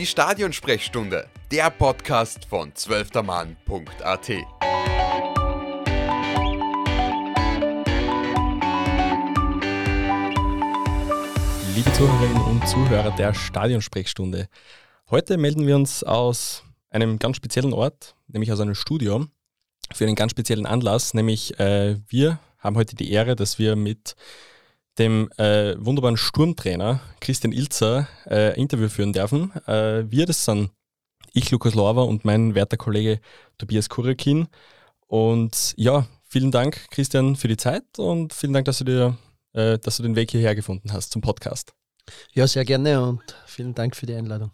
Die Stadionsprechstunde, der Podcast von zwölftermann.at. Liebe Zuhörerinnen und Zuhörer der Stadionsprechstunde, heute melden wir uns aus einem ganz speziellen Ort, nämlich aus einem Studio, für einen ganz speziellen Anlass, nämlich äh, wir haben heute die Ehre, dass wir mit dem äh, wunderbaren Sturmtrainer Christian Ilzer äh, Interview führen dürfen. Äh, wir, das sind ich, Lukas Lorber und mein werter Kollege Tobias Kurikin. Und ja, vielen Dank, Christian, für die Zeit und vielen Dank, dass du, dir, äh, dass du den Weg hierher gefunden hast zum Podcast. Ja, sehr gerne und vielen Dank für die Einladung.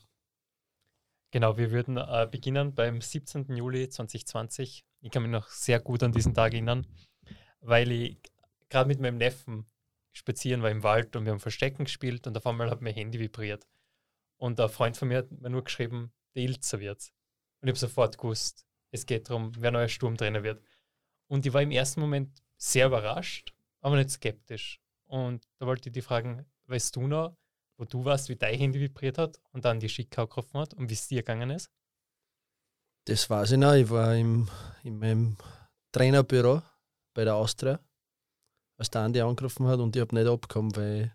Genau, wir würden äh, beginnen beim 17. Juli 2020. Ich kann mich noch sehr gut an diesen Tag erinnern, weil ich gerade mit meinem Neffen spazieren war im Wald und wir haben Verstecken gespielt und auf einmal hat mein Handy vibriert. Und ein Freund von mir hat mir nur geschrieben, der Ilzer wird's. Und ich habe sofort gewusst, es geht darum, wer neuer Sturmtrainer wird. Und ich war im ersten Moment sehr überrascht, aber nicht skeptisch. Und da wollte ich die fragen, weißt du noch, wo du warst, wie dein Handy vibriert hat und dann die Schickau getroffen hat und wie es dir gegangen ist? Das weiß ich noch. Ich war im, in meinem Trainerbüro bei der Austria, als der Andi angerufen hat und ich habe nicht abgekommen, weil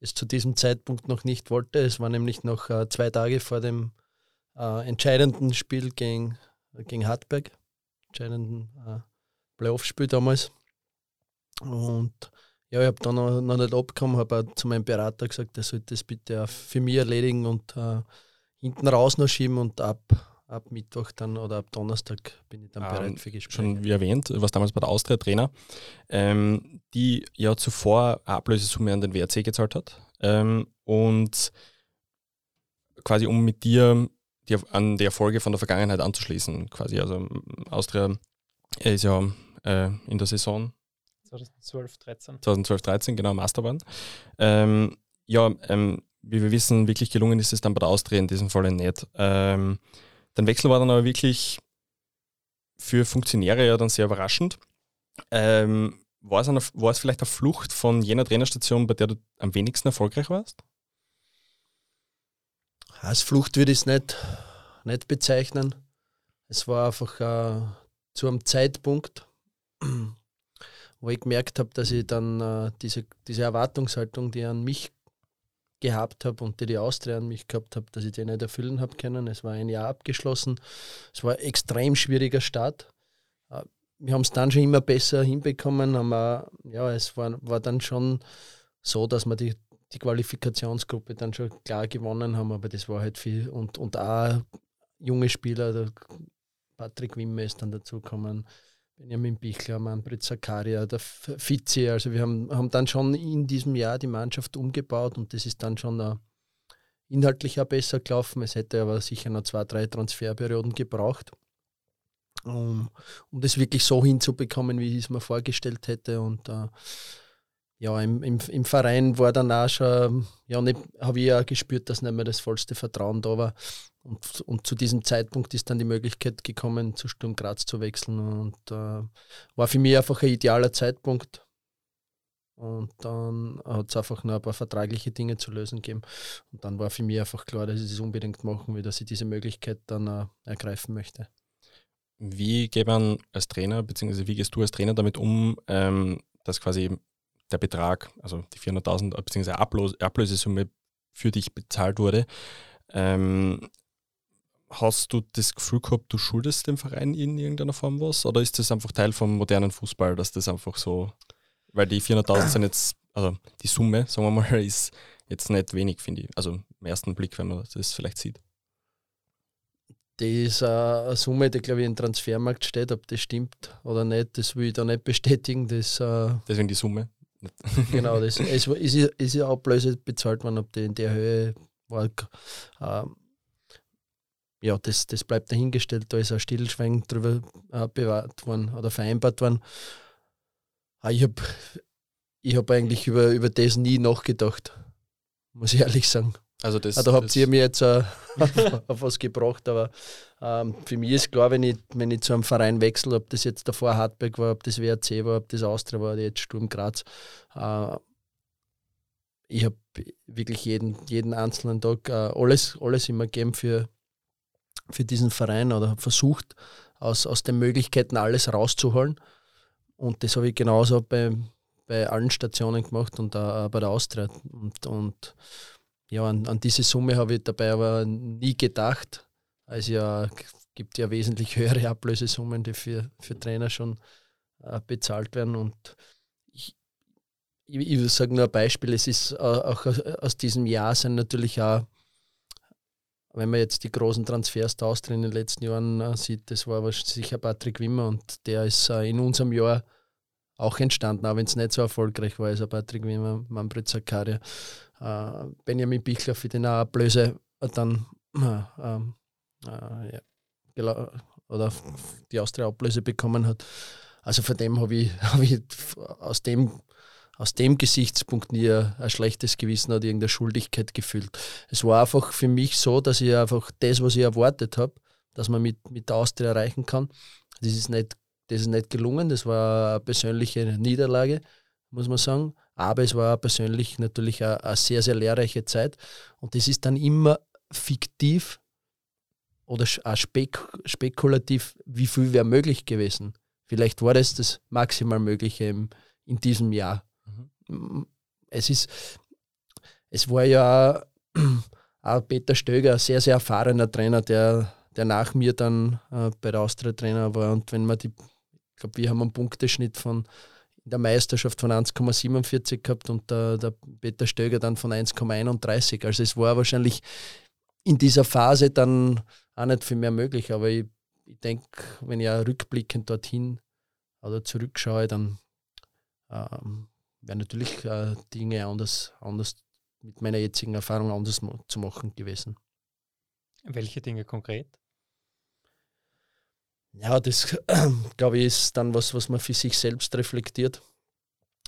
ich es zu diesem Zeitpunkt noch nicht wollte. Es war nämlich noch äh, zwei Tage vor dem äh, entscheidenden Spiel gegen, gegen Hartberg, entscheidenden äh, Playoff-Spiel damals. Und ja, ich habe dann noch, noch nicht abgekommen, habe zu meinem Berater gesagt, er sollte das bitte auch für mich erledigen und äh, hinten raus noch schieben und ab, ab Mittwoch dann oder ab Donnerstag bin ich dann ähm, bereit für Gespräche. Schon wie erwähnt, was damals bei der Austria Trainer, ähm, die ja zuvor Ablösesumme an den WRC gezahlt hat ähm, und quasi um mit dir die, an die Erfolge von der Vergangenheit anzuschließen, quasi. Also Austria ist ja äh, in der Saison 2012, 13. 2012, 13, genau, Masterbahn. Ähm, ja, ähm, wie wir wissen, wirklich gelungen ist es dann bei der Austria in diesem Fall nicht. Ähm, der Wechsel war dann aber wirklich für Funktionäre ja dann sehr überraschend. Ähm, war, es eine, war es vielleicht eine Flucht von jener Trainerstation, bei der du am wenigsten erfolgreich warst? Als Flucht würde ich es nicht, nicht bezeichnen. Es war einfach äh, zu einem Zeitpunkt, wo ich gemerkt habe, dass ich dann äh, diese, diese Erwartungshaltung, die an mich gehabt habe und die die Austria an mich gehabt habe, dass ich die nicht erfüllen habe können. Es war ein Jahr abgeschlossen. Es war ein extrem schwieriger Start. Äh, wir haben es dann schon immer besser hinbekommen. Aber, ja, es war, war dann schon so, dass wir die, die Qualifikationsgruppe dann schon klar gewonnen haben, aber das war halt viel. Und, und auch junge Spieler, Patrick Wimme ist dann dazugekommen. Benjamin Bichler, Manfred Zakaria, der Vize. Also wir haben, haben dann schon in diesem Jahr die Mannschaft umgebaut und das ist dann schon uh, inhaltlich auch besser gelaufen. Es hätte aber sicher noch zwei, drei Transferperioden gebraucht, um, um das wirklich so hinzubekommen, wie ich es mir vorgestellt hätte. Und uh, ja, im, im, im Verein war dann auch schon, ja, habe ich auch gespürt, dass nicht mehr das vollste Vertrauen da war. Und, und zu diesem Zeitpunkt ist dann die Möglichkeit gekommen, zu Sturm Graz zu wechseln und äh, war für mich einfach ein idealer Zeitpunkt. Und dann hat es einfach noch ein paar vertragliche Dinge zu lösen gegeben. Und dann war für mich einfach klar, dass ich es unbedingt machen will, dass ich diese Möglichkeit dann äh, ergreifen möchte. Wie geht man als Trainer, beziehungsweise wie gehst du als Trainer damit um, ähm, dass quasi der Betrag, also die 400.000 beziehungsweise Ablös Ablösesumme für dich bezahlt wurde? Ähm, Hast du das Gefühl gehabt, du schuldest dem Verein in irgendeiner Form was? Oder ist das einfach Teil vom modernen Fußball, dass das einfach so, weil die 400.000 sind jetzt, also die Summe, sagen wir mal, ist jetzt nicht wenig, finde ich. Also im ersten Blick, wenn man das vielleicht sieht. Das ist eine Summe, die, glaube ich, im Transfermarkt steht. Ob das stimmt oder nicht, das will ich da nicht bestätigen. Das, äh Deswegen die Summe. Genau, das, es ist, ist ja Ablöse bezahlt worden, ob die in der Höhe war. Äh, ja, das, das bleibt dahingestellt. Da ist ein Stillschweigen drüber äh, bewahrt worden oder vereinbart worden. Ah, ich habe ich hab eigentlich über, über das nie nachgedacht, muss ich ehrlich sagen. Also das, da habt ihr mir jetzt äh, auf was gebracht, aber ähm, für mich ist klar, wenn ich, wenn ich zu einem Verein wechsle, ob das jetzt davor Hartberg war, ob das WRC war, ob das Austria war, jetzt Sturm Graz, äh, ich habe wirklich jeden, jeden einzelnen Tag äh, alles, alles immer gegeben für, für diesen Verein oder habe versucht, aus, aus den Möglichkeiten alles rauszuholen. Und das habe ich genauso bei, bei allen Stationen gemacht und auch bei der Austria. Und, und ja, an, an diese Summe habe ich dabei aber nie gedacht. Also ja, gibt ja wesentlich höhere Ablösesummen, die für, für Trainer schon äh, bezahlt werden. Und ich, ich, ich sage nur ein Beispiel, es ist äh, auch aus diesem Jahr sind natürlich auch, wenn man jetzt die großen Transfers da in den letzten Jahren äh, sieht, das war sicher Patrick Wimmer und der ist äh, in unserem Jahr auch entstanden, auch wenn es nicht so erfolgreich war. Also Patrick Wimmer, Manfred Zakaria, äh, Benjamin Bichler für den Ablöse dann äh, ähm, äh, ja, oder die Austria Ablöse bekommen hat. Also von dem habe ich, hab ich aus dem aus dem Gesichtspunkt nie ein, ein, schlechtes Gewissen oder irgendeine Schuldigkeit gefühlt. Es war einfach für mich so, dass ich einfach das, was ich erwartet habe, dass man mit, mit der Austria erreichen kann, das ist, nicht, das ist nicht gelungen. Das war eine persönliche Niederlage, muss man sagen. Aber es war persönlich natürlich eine, eine sehr, sehr lehrreiche Zeit. Und das ist dann immer fiktiv oder auch spek spekulativ, wie viel wäre möglich gewesen. Vielleicht war das das maximal Mögliche im, in diesem Jahr. Mhm. Es ist, es war ja auch Peter Stöger, ein sehr, sehr erfahrener Trainer, der, der nach mir dann äh, bei der Austria Trainer war. Und wenn man die, ich glaube, wir haben einen Punkteschnitt von in der Meisterschaft von 1,47 gehabt und der, der Peter Stöger dann von 1,31. Also es war wahrscheinlich in dieser Phase dann auch nicht viel mehr möglich. Aber ich, ich denke, wenn ich auch rückblickend dorthin oder zurückschaue, dann ähm, wären natürlich äh, Dinge anders, anders mit meiner jetzigen Erfahrung anders zu machen gewesen. Welche Dinge konkret? Ja, das glaube ich ist dann was, was man für sich selbst reflektiert.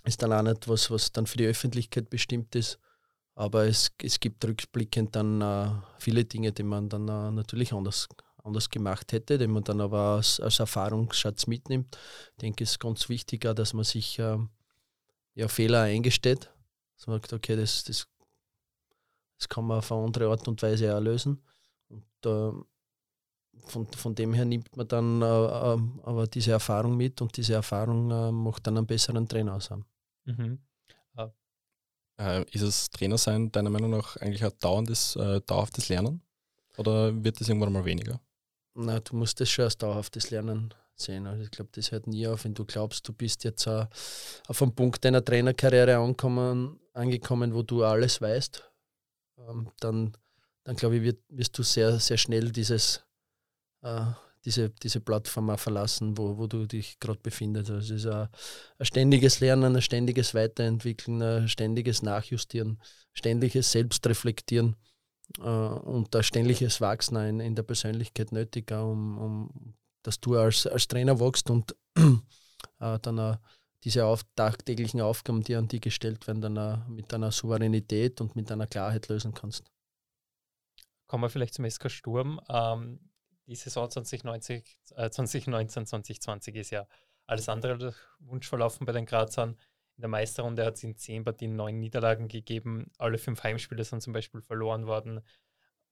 Ist dann auch nicht was, was dann für die Öffentlichkeit bestimmt ist. Aber es, es gibt rückblickend dann äh, viele Dinge, die man dann äh, natürlich anders, anders gemacht hätte, die man dann aber als, als Erfahrungsschatz mitnimmt. Ich denke, es ist ganz wichtig, dass man sich äh, ja, Fehler eingesteht. Dass man sagt, okay, das, das, das kann man auf eine andere Art und Weise auch lösen. Und äh, von, von dem her nimmt man dann äh, äh, aber diese Erfahrung mit und diese Erfahrung äh, macht dann einen besseren Trainer aus. Mhm. Äh, ist das Trainersein deiner Meinung nach eigentlich ein dauerndes, äh, dauerhaftes Lernen? Oder wird das irgendwann mal weniger? Na, du musst das schon als dauerhaftes Lernen sehen. Also ich glaube, das hört nie auf, wenn du glaubst, du bist jetzt uh, auf einem Punkt deiner Trainerkarriere angekommen, angekommen, wo du alles weißt, ähm, dann, dann glaube ich, wird, wirst du sehr, sehr schnell dieses uh, diese, diese Plattform auch verlassen, wo, wo du dich gerade befindest. Also es ist ein, ein, ständiges Lernen, ein ständiges Weiterentwickeln, ein ständiges Nachjustieren, ständiges Selbstreflektieren äh, und ein ständiges Wachsen in, in der Persönlichkeit nötig, um, um dass du als, als Trainer wächst und äh, dann auch diese auf, tagtäglichen Aufgaben, die an die gestellt werden, dann auch mit einer Souveränität und mit einer Klarheit lösen kannst. Kommen wir vielleicht zum SK Sturm. Ähm, die Saison 2019, äh, 2019, 2020 ist ja alles andere als Wunsch verlaufen bei den Grazern. In der Meisterrunde hat es in zehn Partien neun Niederlagen gegeben. Alle fünf Heimspiele sind zum Beispiel verloren worden.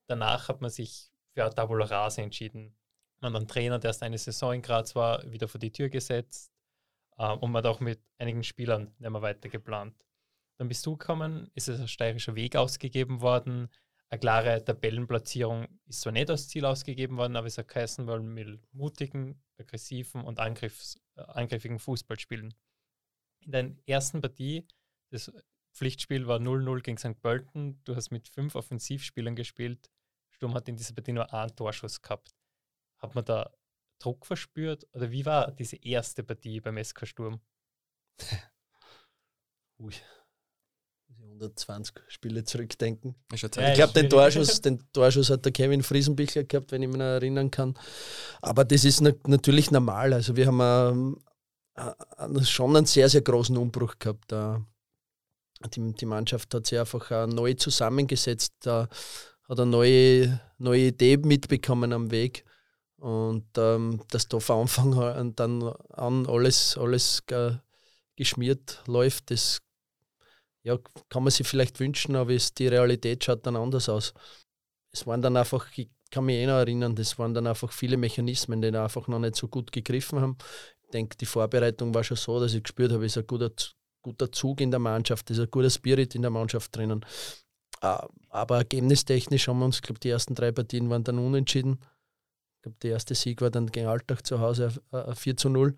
Danach hat man sich für Tabula Rase entschieden. Man hat einen Trainer, der erst eine Saison in Graz war, wieder vor die Tür gesetzt. Äh, und man hat auch mit einigen Spielern nicht mehr weiter geplant. Dann bist du gekommen, ist es ein steirischer Weg ausgegeben worden eine klare Tabellenplatzierung ist zwar nicht als Ziel ausgegeben worden, aber es hat geheißen, weil mit mutigen, aggressiven und Angriffs, äh, angriffigen Fußball spielen. In der ersten Partie, das Pflichtspiel war 0-0 gegen St. Pölten. Du hast mit fünf Offensivspielern gespielt. Sturm hat in dieser Partie nur einen Torschuss gehabt. Hat man da Druck verspürt? Oder wie war diese erste Partie beim SK Sturm? Ui. 120 Spiele zurückdenken. Ja, ich glaube, den Torschuss, den Torschuss hat der Kevin Friesenbichler gehabt, wenn ich mich erinnern kann. Aber das ist natürlich normal. Also wir haben äh, schon einen sehr, sehr großen Umbruch gehabt. Die, die Mannschaft hat sich einfach äh, neu zusammengesetzt, hat eine neue, neue Idee mitbekommen am Weg. Und ähm, dass da von Anfang an dann an alles, alles geschmiert läuft, das ja, kann man sich vielleicht wünschen, aber ist, die Realität schaut dann anders aus. Es waren dann einfach, ich kann mich eh noch erinnern, das waren dann einfach viele Mechanismen, die einfach noch nicht so gut gegriffen haben. Ich denke, die Vorbereitung war schon so, dass ich gespürt habe, es ist ein guter, guter Zug in der Mannschaft, es ist ein guter Spirit in der Mannschaft drinnen. Ah, aber ergebnistechnisch haben wir uns, ich glaube, die ersten drei Partien waren dann unentschieden. Ich glaube, der erste Sieg war dann gegen Alltag zu Hause 4 zu 0.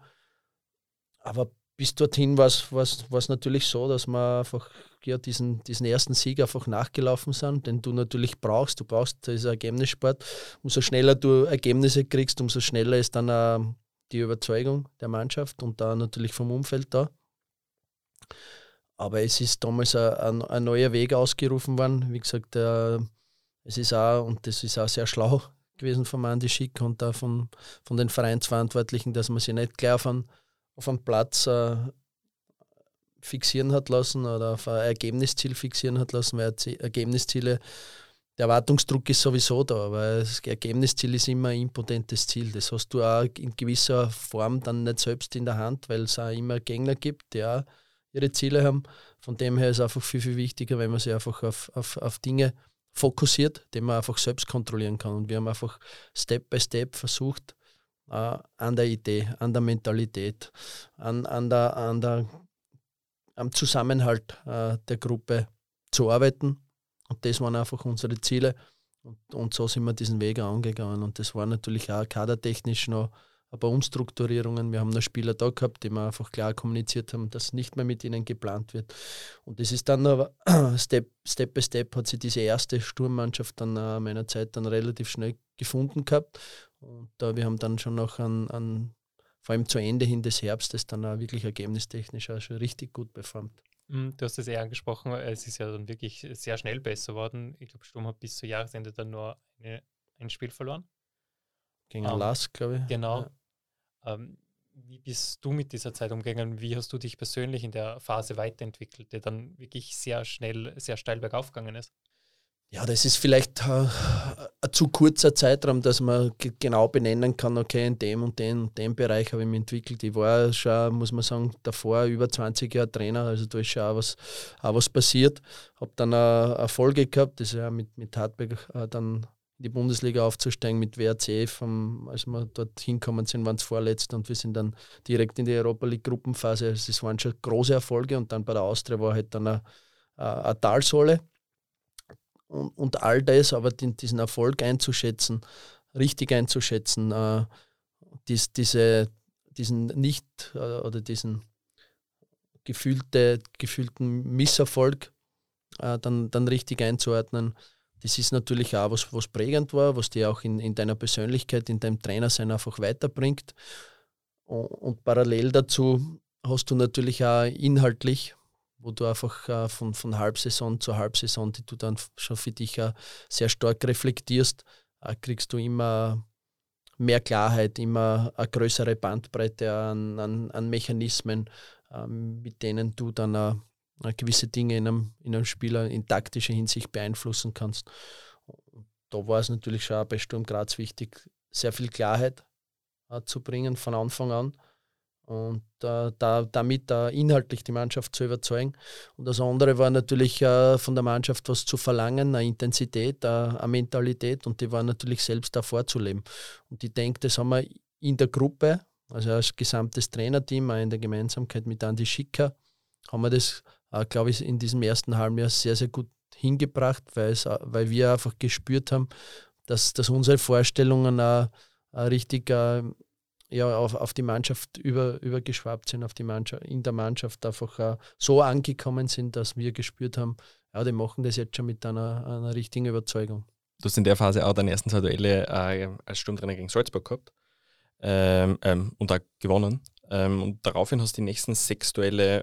Aber bis dorthin war es natürlich so, dass wir einfach ja, diesen, diesen ersten Sieg einfach nachgelaufen sind, den du natürlich brauchst. Du brauchst, ein Ergebnissport. Umso schneller du Ergebnisse kriegst, umso schneller ist dann auch die Überzeugung der Mannschaft und da natürlich vom Umfeld da. Aber es ist damals ein, ein neuer Weg ausgerufen worden. Wie gesagt, äh, es ist auch, und das ist auch sehr schlau gewesen von Andi Schick und da von, von den Vereinsverantwortlichen, dass man sich nicht gleich auf einen auf einem Platz äh, fixieren hat lassen oder auf ein Ergebnisziel fixieren hat lassen, weil Ergebnisziele, der Erwartungsdruck ist sowieso da, weil das Ergebnisziel ist immer ein impotentes Ziel. Das hast du auch in gewisser Form dann nicht selbst in der Hand, weil es auch immer Gegner gibt, die auch ihre Ziele haben. Von dem her ist es einfach viel, viel wichtiger, wenn man sich einfach auf, auf, auf Dinge fokussiert, die man einfach selbst kontrollieren kann. Und wir haben einfach Step by Step versucht, äh, an der Idee, an der Mentalität, an, an der, an der, am Zusammenhalt äh, der Gruppe zu arbeiten. Und das waren einfach unsere Ziele. Und, und so sind wir diesen Weg angegangen. Und das war natürlich auch kadertechnisch noch ein paar Umstrukturierungen. Wir haben noch Spieler da gehabt, die wir einfach klar kommuniziert haben, dass nicht mehr mit ihnen geplant wird. Und das ist dann aber Step, Step by Step hat sich diese erste Sturmmannschaft dann äh, meiner Zeit dann relativ schnell gefunden gehabt. Und äh, wir haben dann schon noch an, an, vor allem zu Ende hin des Herbstes dann auch wirklich ergebnistechnisch auch schon richtig gut performt. Hm, du hast es eher angesprochen, es ist ja dann wirklich sehr schnell besser geworden. Ich glaube, Sturm hat bis zu Jahresende dann nur eine, ein Spiel verloren. Gegen um, ähm, Lask, glaube ich. Genau. Ja. Ähm, wie bist du mit dieser Zeit umgegangen? Wie hast du dich persönlich in der Phase weiterentwickelt, der dann wirklich sehr schnell, sehr steil bergauf gegangen ist? Ja, das ist vielleicht äh, ein zu kurzer Zeitraum, dass man genau benennen kann, okay, in dem und dem dem Bereich habe ich mich entwickelt. Ich war schon, muss man sagen, davor über 20 Jahre Trainer, also da ist schon auch was, auch was passiert. Habe dann eine Erfolge gehabt, das ist ja mit, mit Hartberg äh, dann in die Bundesliga aufzusteigen mit WRC. Vom, als wir dort hinkommen sind, waren es Vorletzte und wir sind dann direkt in die Europa League Gruppenphase. Also das waren schon große Erfolge und dann bei der Austria war halt dann eine, eine Talsohle und, und all das, aber den, diesen Erfolg einzuschätzen, richtig einzuschätzen, äh, dies, diese, diesen nicht äh, oder diesen gefühlte, gefühlten Misserfolg äh, dann, dann richtig einzuordnen, das ist natürlich auch was, was prägend war, was dir auch in, in deiner Persönlichkeit, in deinem Trainersein einfach weiterbringt. Und, und parallel dazu hast du natürlich auch inhaltlich wo du einfach äh, von, von Halbsaison zu Halbsaison, die du dann schon für dich äh, sehr stark reflektierst, äh, kriegst du immer mehr Klarheit, immer eine größere Bandbreite an, an, an Mechanismen, ähm, mit denen du dann äh, gewisse Dinge in einem, in einem Spieler in taktischer Hinsicht beeinflussen kannst. Da war es natürlich schon bei Sturm Graz wichtig, sehr viel Klarheit äh, zu bringen von Anfang an und äh, da, damit äh, inhaltlich die Mannschaft zu überzeugen. Und das andere war natürlich äh, von der Mannschaft was zu verlangen, eine Intensität, äh, eine Mentalität und die war natürlich selbst da vorzuleben. Und ich denke, das haben wir in der Gruppe, also als gesamtes Trainerteam, auch in der Gemeinsamkeit mit Andi Schicker, haben wir das, äh, glaube ich, in diesem ersten halben Jahr sehr, sehr gut hingebracht, äh, weil wir einfach gespürt haben, dass, dass unsere Vorstellungen auch richtig ja, auf, auf die Mannschaft über, übergeschwappt sind, auf die Mannschaft, in der Mannschaft einfach uh, so angekommen sind, dass wir gespürt haben, ja, die machen das jetzt schon mit einer, einer richtigen Überzeugung. Du hast in der Phase auch deine ersten zwei Duelle äh, als Sturmtrainer gegen Salzburg gehabt ähm, ähm, und auch gewonnen. Ähm, und daraufhin hast du die nächsten sechs Duelle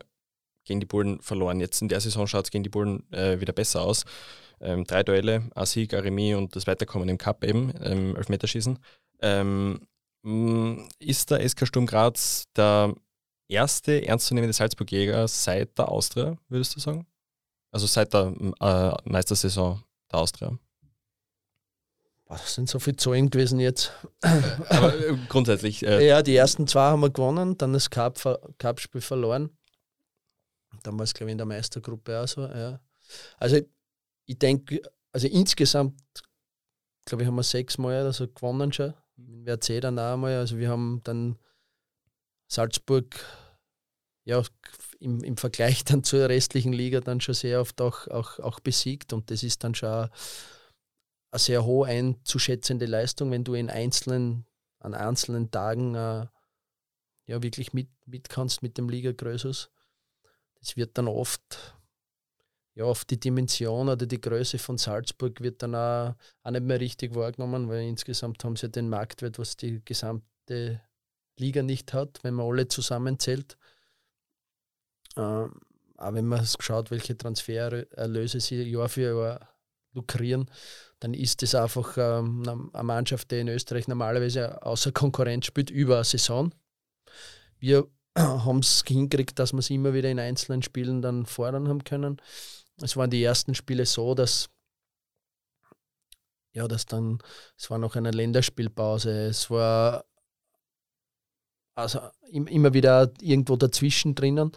gegen die Bullen verloren. Jetzt in der Saison schaut es gegen die Bullen äh, wieder besser aus. Ähm, drei Duelle, ein Sieg, ein und das Weiterkommen im Cup eben, ähm, Elfmeterschießen. Ähm, ist der SK Sturm Graz der erste ernstzunehmende Salzburg-Jäger seit der Austria, würdest du sagen? Also seit der äh, Meistersaison der Austria? Das sind so viele Zahlen gewesen jetzt. Aber äh, grundsätzlich. Äh ja, die ersten zwei haben wir gewonnen, dann das Cup-Spiel verloren. Dann war es, glaube ich, in der Meistergruppe auch so. Ja. Also ich denke, also insgesamt, glaube ich, haben wir sechsmal oder so gewonnen schon. In WRC dann auch einmal. Also wir haben dann Salzburg ja, im, im Vergleich dann zur restlichen Liga dann schon sehr oft auch, auch, auch besiegt. Und das ist dann schon eine sehr hoch einzuschätzende Leistung, wenn du in einzelnen, an einzelnen Tagen äh, ja wirklich mit, mit kannst mit dem Liga Größus. Das wird dann oft, ja, oft die Dimension oder die Größe von Salzburg wird dann auch, auch nicht mehr richtig wahrgenommen, weil insgesamt haben sie den Marktwert, was die gesamte Liga nicht hat, wenn man alle zusammenzählt. Ähm, auch wenn man schaut, welche Transfererlöse sie Jahr für Jahr lukrieren, dann ist das einfach ähm, eine Mannschaft, die in Österreich normalerweise außer Konkurrenz spielt, über eine Saison. Wir haben es hingekriegt, dass wir es immer wieder in einzelnen Spielen dann fordern haben können. Es waren die ersten Spiele so, dass ja, dass dann, es war noch eine Länderspielpause, es war also immer wieder irgendwo dazwischen drinnen.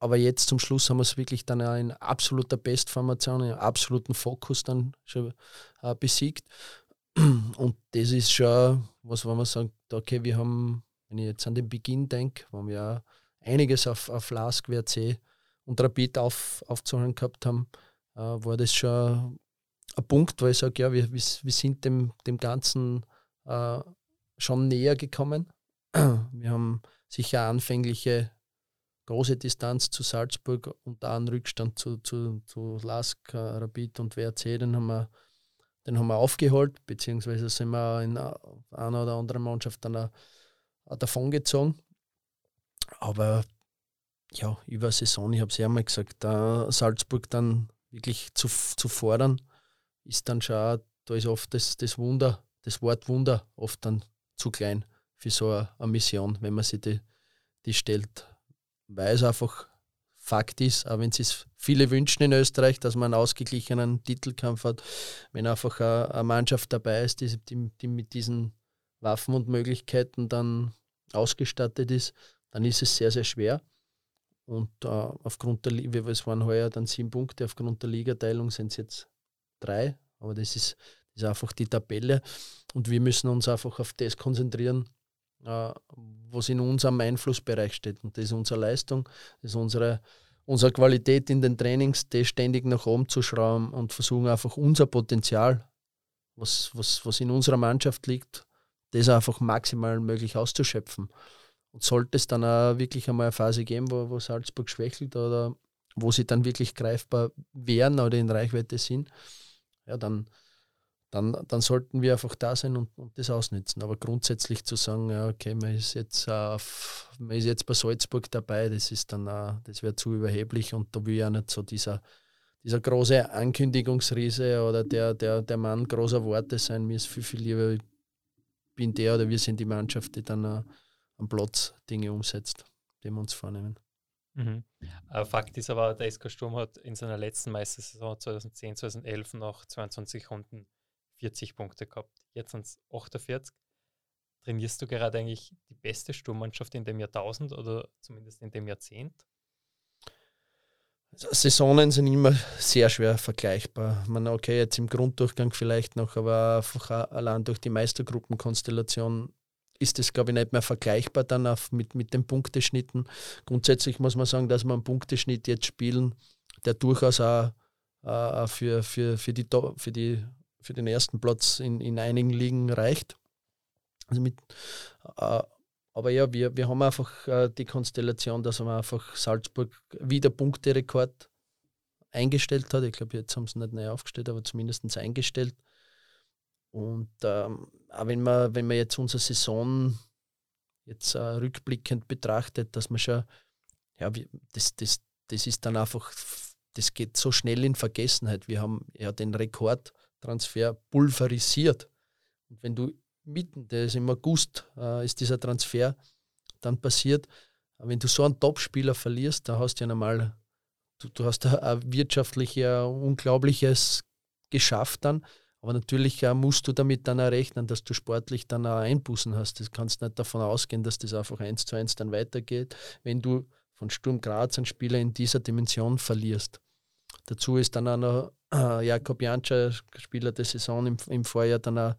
Aber jetzt zum Schluss haben wir es wirklich dann in absoluter Bestformation, in absoluten Fokus dann schon äh, besiegt. Und das ist schon, was wenn man sagt, okay, wir haben, wenn ich jetzt an den Beginn denke, wo wir einiges auf, auf Lask, WRC und Rapid auf, aufzuholen gehabt haben, äh, war das schon ein Punkt, wo ich sage, ja, wir, wir, sind dem, dem Ganzen äh, schon näher gekommen. Wir haben sicher anfängliche große Distanz zu Salzburg und da einen Rückstand zu, zu, zu Lask, äh, Rapid und WRC, den haben wir, den haben wir aufgeholt, beziehungsweise sind wir in einer oder anderen Mannschaft dann auch davongezogen. Aber ja, über Saison, ich habe es ja mal gesagt, da Salzburg dann wirklich zu, zu fordern, ist dann schon, da ist oft das, das Wunder, das Wort Wunder oft dann zu klein für so eine, eine Mission, wenn man sich die, die stellt weil es einfach Fakt ist, auch wenn es viele wünschen in Österreich, dass man einen ausgeglichenen Titelkampf hat, wenn einfach eine Mannschaft dabei ist, die, die, die mit diesen Waffen und Möglichkeiten dann ausgestattet ist, dann ist es sehr, sehr schwer. Und äh, aufgrund der, Liga, es waren heuer dann sieben Punkte, aufgrund der Ligateilung sind es jetzt drei, aber das ist, das ist einfach die Tabelle. Und wir müssen uns einfach auf das konzentrieren, äh, was in unserem Einflussbereich steht. Und das ist unsere Leistung, das ist unsere, unsere Qualität in den Trainings, das ständig nach oben zu schrauben und versuchen einfach unser Potenzial, was, was, was in unserer Mannschaft liegt, das einfach maximal möglich auszuschöpfen. Und sollte es dann auch wirklich einmal eine Phase geben, wo, wo Salzburg schwächelt oder wo sie dann wirklich greifbar wären oder in Reichweite sind, ja, dann, dann, dann sollten wir einfach da sein und, und das ausnutzen. Aber grundsätzlich zu sagen, ja, okay, man ist jetzt auf, man ist jetzt bei Salzburg dabei, das ist dann auch, das wäre zu überheblich und da will ja nicht so dieser, dieser große Ankündigungsriese oder der, der, der Mann großer Worte sein. Mir ist viel, viel lieber, ich bin der oder wir sind die Mannschaft, die dann uh, am Platz Dinge umsetzt, die wir uns vornehmen. Mhm. Äh, Fakt ist aber, der SK Sturm hat in seiner letzten Meistersaison 2010, 2011 noch 22 Runden 40 Punkte gehabt. Jetzt sind es 48. Trainierst du gerade eigentlich die beste Sturmmannschaft in dem Jahrtausend oder zumindest in dem Jahrzehnt? Also Saisonen sind immer sehr schwer vergleichbar. Man, okay, jetzt im Grunddurchgang vielleicht noch, aber einfach allein durch die Meistergruppenkonstellation ist es, glaube ich, nicht mehr vergleichbar dann auf, mit, mit den Punkteschnitten. Grundsätzlich muss man sagen, dass wir einen Punkteschnitt jetzt spielen, der durchaus auch, äh, für, für, für, die, für die für den ersten Platz in, in einigen Ligen reicht. Also mit, äh, aber ja, wir, wir haben einfach äh, die Konstellation, dass man einfach Salzburg wieder Punkterekord eingestellt hat. Ich glaube, jetzt haben sie nicht neu aufgestellt, aber zumindest eingestellt. Und ähm, auch wenn man, wenn man jetzt unsere Saison jetzt äh, rückblickend betrachtet, dass man schon, ja, das, das, das ist dann einfach, das geht so schnell in Vergessenheit. Wir haben ja den Rekord Transfer pulverisiert. Und wenn du mitten, ist im August, äh, ist dieser Transfer dann passiert, wenn du so einen Topspieler verlierst, da hast du ja normal, du, du hast ein wirtschaftlich ein unglaubliches geschafft dann, aber natürlich äh, musst du damit dann auch rechnen, dass du sportlich dann auch Einbußen hast. Du kannst nicht davon ausgehen, dass das einfach eins zu eins dann weitergeht, wenn du von Sturm Graz einen Spieler in dieser Dimension verlierst. Dazu ist dann auch noch äh, Jakob Janscher, Spieler der Saison im, im Vorjahr, dann auch,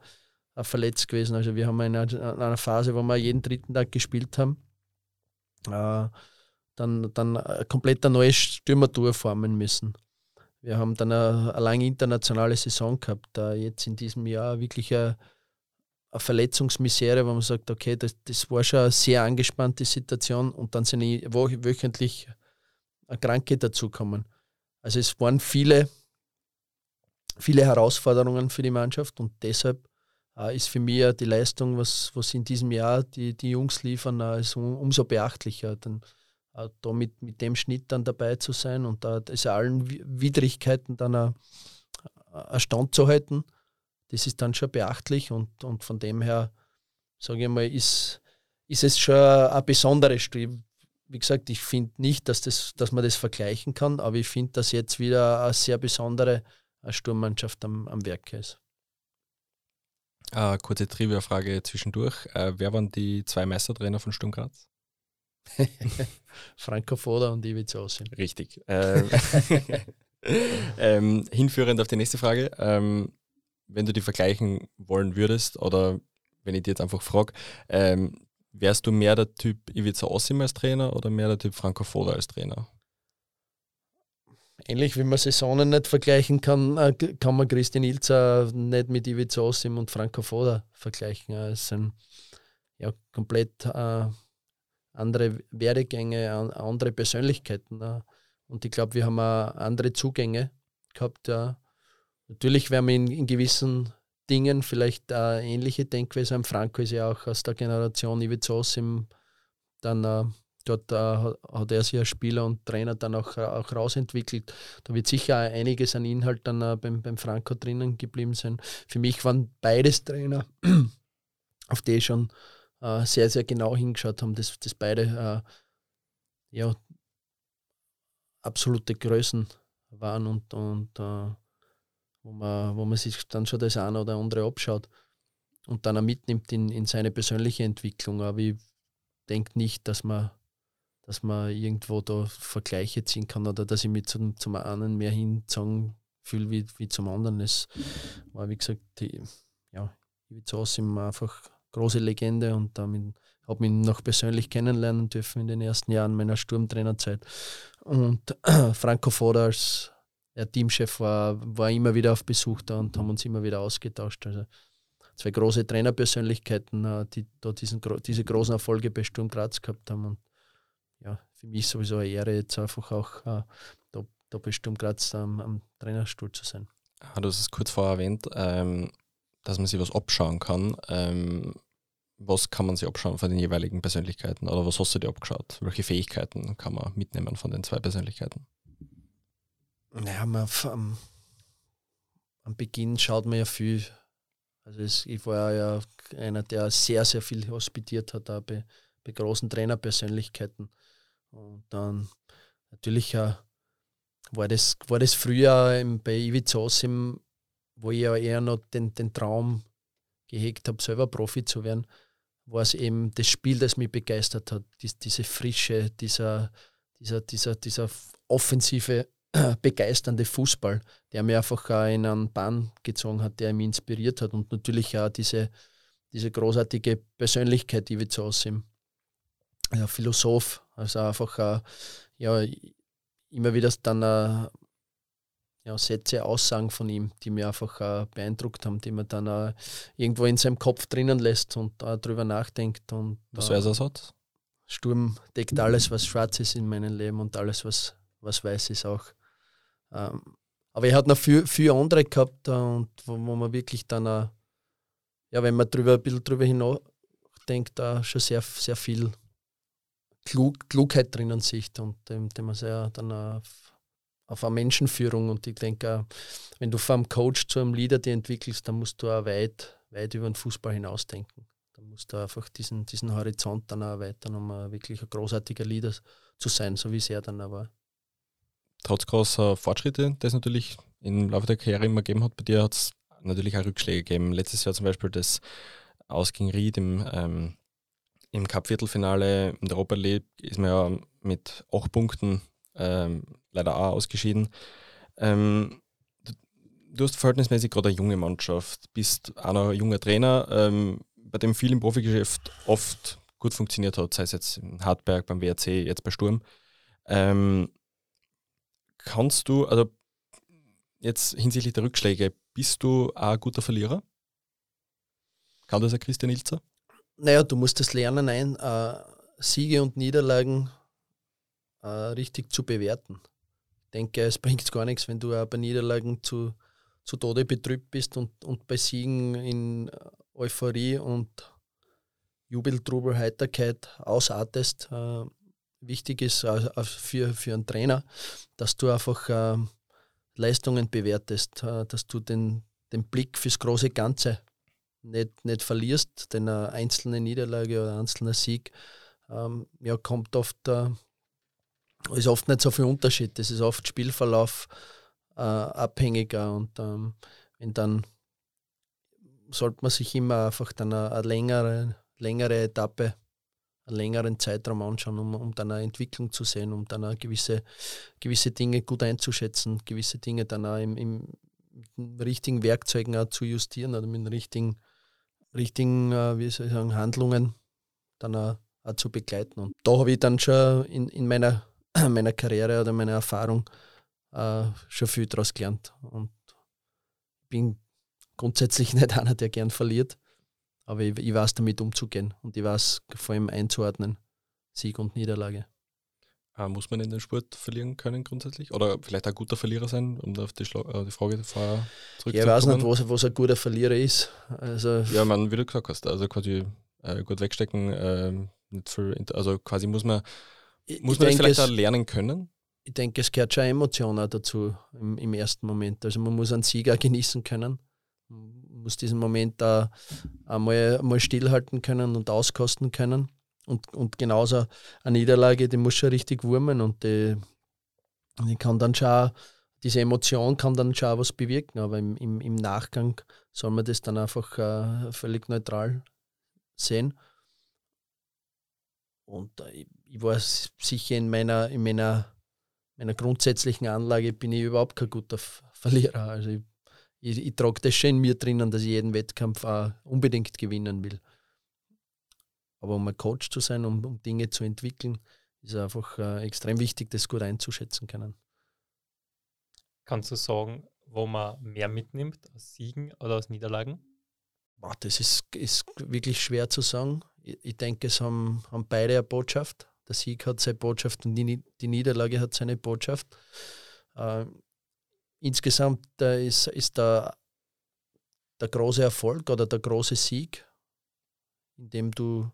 auch, verletzt gewesen. Also wir haben in einer, in einer, Phase, wo wir jeden dritten Tag gespielt haben, äh, dann, dann ein komplett ein neues Stürmertour formen müssen. Wir haben dann eine, eine lange internationale Saison gehabt, da jetzt in diesem Jahr wirklich eine, eine Verletzungsmisere, wo man sagt, okay, das, das war schon eine sehr angespannte Situation und dann sind wöchentlich Kranke dazukommen. Also es waren viele, viele Herausforderungen für die Mannschaft und deshalb äh, ist für mich die Leistung, was, was in diesem Jahr die, die Jungs liefern, äh, ist um, umso beachtlicher. Dann, da mit, mit dem Schnitt dann dabei zu sein und da äh, allen Widrigkeiten dann äh, äh, Stand zu halten, das ist dann schon beachtlich und, und von dem her, sage ich mal, ist, ist es schon ein besonderes Spiel wie gesagt, ich finde nicht, dass, das, dass man das vergleichen kann, aber ich finde, dass jetzt wieder eine sehr besondere äh, Sturmmannschaft am, am Werk ist. Äh, kurze Trivia-Frage zwischendurch. Äh, wer waren die zwei Meistertrainer von Sturm Graz? Franco Foda und Ivica Osim. Richtig. Ähm, ähm, hinführend auf die nächste Frage. Ähm, wenn du die vergleichen wollen würdest oder wenn ich dir jetzt einfach frage, ähm, Wärst du mehr der Typ Ivica Osim als Trainer oder mehr der Typ Franco Foda als Trainer? Ähnlich wie man Saisonen nicht vergleichen kann, äh, kann man Christian Ilzer nicht mit Ivica Osim und Franco Foda vergleichen. Es sind ja komplett äh, andere Werdegänge, andere Persönlichkeiten. Und ich glaube, wir haben auch andere Zugänge gehabt. Natürlich werden wir in, in gewissen Dingen vielleicht äh, ähnliche Denkweise haben. Franco ist ja auch aus der Generation Ivizos im dann äh, dort äh, hat er sich als Spieler und Trainer dann auch, äh, auch rausentwickelt. Da wird sicher einiges an Inhalt dann beim, beim Franco drinnen geblieben sein. Für mich waren beides Trainer, auf die ich schon äh, sehr, sehr genau hingeschaut haben, dass, dass beide ja, absolute Größen waren und, und wo man, wo man sich dann schon das eine oder andere abschaut und dann auch mitnimmt in, in seine persönliche Entwicklung. Aber ich denke nicht, dass man, dass man irgendwo da Vergleiche ziehen kann oder dass ich mich zum, zum einen mehr hinzogen fühle wie, wie zum anderen. Es war, wie gesagt, die, ja, Ivica Osim einfach große Legende und damit habe mich noch persönlich kennenlernen dürfen in den ersten Jahren meiner Sturmtrainerzeit. Und Franco Foda als der Teamchef war, war immer wieder auf Besuch da und haben uns immer wieder ausgetauscht. Also zwei große Trainerpersönlichkeiten, äh, die da diesen, diese großen Erfolge bei Sturm Graz gehabt haben. Und ja, für mich sowieso eine Ehre, jetzt einfach auch äh, da, da bei Sturm Graz am, am Trainerstuhl zu sein. Ah, du hast es kurz vorher erwähnt, ähm, dass man sich was abschauen kann. Ähm, was kann man sich abschauen von den jeweiligen Persönlichkeiten oder was hast du dir abgeschaut? Welche Fähigkeiten kann man mitnehmen von den zwei Persönlichkeiten? Naja, man, am, am Beginn schaut man ja viel. Also es, ich war ja einer, der sehr, sehr viel hospitiert hat, auch bei, bei großen Trainerpersönlichkeiten. Und dann natürlich äh, war, das, war das früher bei Ivica Osim, wo ich ja eher noch den, den Traum gehegt habe, selber Profi zu werden, war es eben das Spiel, das mich begeistert hat. Dies, diese Frische, dieser, dieser, dieser, dieser offensive begeisternde Fußball, der mir einfach in einen Bann gezogen hat, der mich inspiriert hat und natürlich auch diese, diese großartige Persönlichkeit, die wir zu Osim, ja, Philosoph, also einfach ja, immer wieder dann ja, Sätze, Aussagen von ihm, die mir einfach uh, beeindruckt haben, die man dann irgendwo in seinem Kopf drinnen lässt und darüber nachdenkt. Und, was wäre so Satz? Sturm deckt alles, was schwarz ist in meinem Leben und alles, was, was weiß ist auch. Ähm, aber er hat noch viel, viel andere gehabt und wo, wo man wirklich dann, ja, wenn man drüber, ein bisschen drüber hinausdenkt, da schon sehr, sehr viel Klug, Klugheit drinnen sieht und dem, dem man sehr dann auf, eine Menschenführung und ich denke, wenn du vom Coach zu einem Leader die entwickelst, dann musst du auch weit, weit über den Fußball hinausdenken. Dann musst du einfach diesen, diesen Horizont dann auch erweitern, um wirklich ein großartiger Leader zu sein, so wie es er dann auch war trotz großer Fortschritte, die es natürlich im Laufe der Karriere immer gegeben hat, bei dir hat es natürlich auch Rückschläge gegeben. Letztes Jahr zum Beispiel das Aus gegen Ried im, ähm, im Cup-Viertelfinale in der Europa League ist man ja mit acht Punkten ähm, leider auch ausgeschieden. Ähm, du, hast verhältnismäßig gerade eine junge Mannschaft, bist auch noch ein junger Trainer, ähm, bei dem viel im Profigeschäft oft gut funktioniert hat, sei es jetzt in Hartberg, beim WRC, jetzt bei Sturm. Ähm, kannst du, also jetzt hinsichtlich der Rückschläge, bist du auch ein guter Verlierer? Kann das ein Christian Ilzer? Naja, du musst das lernen, ein, äh, Siege und Niederlagen äh, richtig zu bewerten. Ich denke, es bringt gar nichts, wenn du äh, bei Niederlagen zu, zu Tode betrübt bist und, und bei Siegen in Euphorie und Jubel, Trubel, Heiterkeit ausartest. Äh, wichtig ist äh, für, für einen Trainer, dass du einfach äh, Leistungen bewertest, äh, dass du den, den Blick fürs große Ganze nicht, nicht verlierst, denn eine einzelne Niederlage oder ein einzelner Sieg ähm, ja, kommt oft, äh, ist oft nicht so viel Unterschied. Das ist oft Spielverlauf äh, abhängiger und ähm, wenn dann sollte man sich immer einfach dann eine, eine längere, längere Etappe, einen längeren Zeitraum anschauen, um, um dann eine Entwicklung zu sehen, um dann gewisse, gewisse Dinge gut einzuschätzen, gewisse Dinge dann auch im, im, mit richtigen Werkzeugen auch zu justieren oder mit den richtigen richtigen, äh, wie soll ich sagen, Handlungen dann auch, auch zu begleiten. Und da habe ich dann schon in, in meiner, meiner Karriere oder meiner Erfahrung äh, schon viel daraus gelernt. Und bin grundsätzlich nicht einer, der gern verliert, aber ich, ich weiß damit umzugehen und ich weiß vor allem einzuordnen, Sieg und Niederlage. Ah, muss man in den Sport verlieren können grundsätzlich? Oder vielleicht ein guter Verlierer sein, um auf die, äh, die Frage vorher zurückzukommen? Ja, ich weiß nicht, was, was ein guter Verlierer ist. Also ja, man, wie du gesagt hast, also quasi äh, gut wegstecken, äh, nicht viel, also quasi muss man, muss man das vielleicht es, auch lernen können? Ich denke, es gehört schon Emotion auch dazu im, im ersten Moment. Also man muss einen Sieger genießen können, man muss diesen Moment da einmal, einmal stillhalten können und auskosten können und, und genauso eine Niederlage, die muss schon richtig wurmen und die, die kann dann schon, diese Emotion kann dann schon was bewirken, aber im, im, im Nachgang soll man das dann einfach äh, völlig neutral sehen. Und äh, ich war sicher in meiner, in meiner, meiner grundsätzlichen Anlage bin ich überhaupt kein guter Verlierer. Also ich, ich, ich trage das schon in mir drinnen, dass ich jeden Wettkampf auch unbedingt gewinnen will. Aber um ein Coach zu sein, um, um Dinge zu entwickeln, ist einfach äh, extrem wichtig, das gut einzuschätzen können. Kannst du sagen, wo man mehr mitnimmt, aus Siegen oder aus Niederlagen? Boah, das ist, ist wirklich schwer zu sagen. Ich, denke, es haben, haben beide eine Botschaft. Der Sieg hat seine Botschaft und die, die Niederlage hat seine Botschaft. Äh, insgesamt äh, ist, ist der, der große Erfolg oder der große Sieg, indem du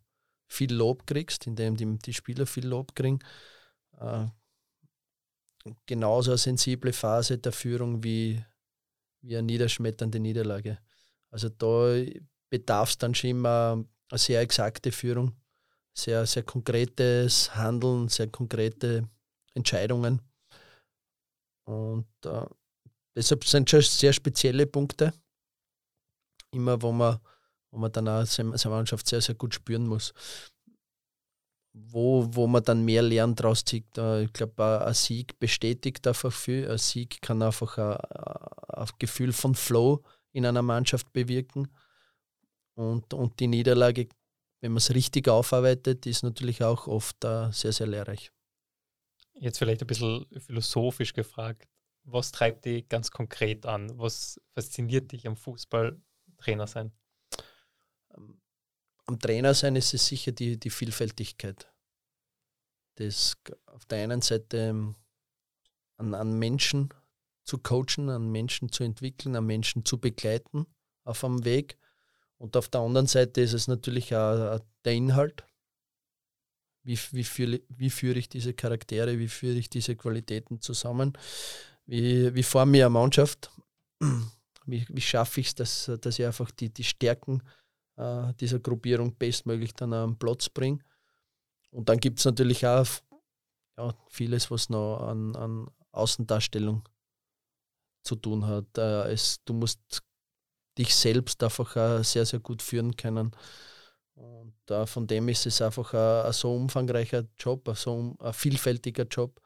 viel Lob kriegst, indem die, die Spieler viel Lob kriegen. Äh, genauso eine sensible Phase der Führung wie, wie eine niederschmetternde Niederlage. Also da bedarf es dann schon immer eine sehr exakte Führung, sehr, sehr konkretes Handeln, sehr konkrete Entscheidungen. Und äh, deshalb sind schon sehr spezielle Punkte, immer wo man wo man dann auch seine Mannschaft sehr, sehr gut spüren muss. Wo, wo man dann mehr Lernen draus zieht. Ich glaube, ein Sieg bestätigt einfach viel. Ein Sieg kann einfach ein, ein Gefühl von Flow in einer Mannschaft bewirken. Und, und die Niederlage, wenn man es richtig aufarbeitet, ist natürlich auch oft uh, sehr, sehr lehrreich. Jetzt vielleicht ein bisschen philosophisch gefragt. Was treibt dich ganz konkret an? Was fasziniert dich am Fußballtrainer sein? am Trainer sein ist es sicher die, die Vielfältigkeit. Das auf der einen Seite ähm, an, an Menschen zu coachen, an Menschen zu entwickeln, an Menschen zu begleiten auf einem Weg. Und auf der anderen Seite ist es natürlich auch der Inhalt. Wie, wie, führe, wie führe ich diese Charaktere, wie führe ich diese Qualitäten zusammen? Wie, wie forme ich eine Mannschaft? Wie, wie schaffe ich es, dass, dass ich einfach die, die Stärken äh, dieser Gruppierung bestmöglich dann am Platz bringe. Und dann gibt es natürlich auch ja, vieles, was noch an, an Außendarstellung zu tun hat. Äh, es, du musst dich selbst einfach auch sehr, sehr gut führen können. Und äh, von dem ist es einfach ein, ein so umfangreicher Job, ein so ein vielfältiger Job.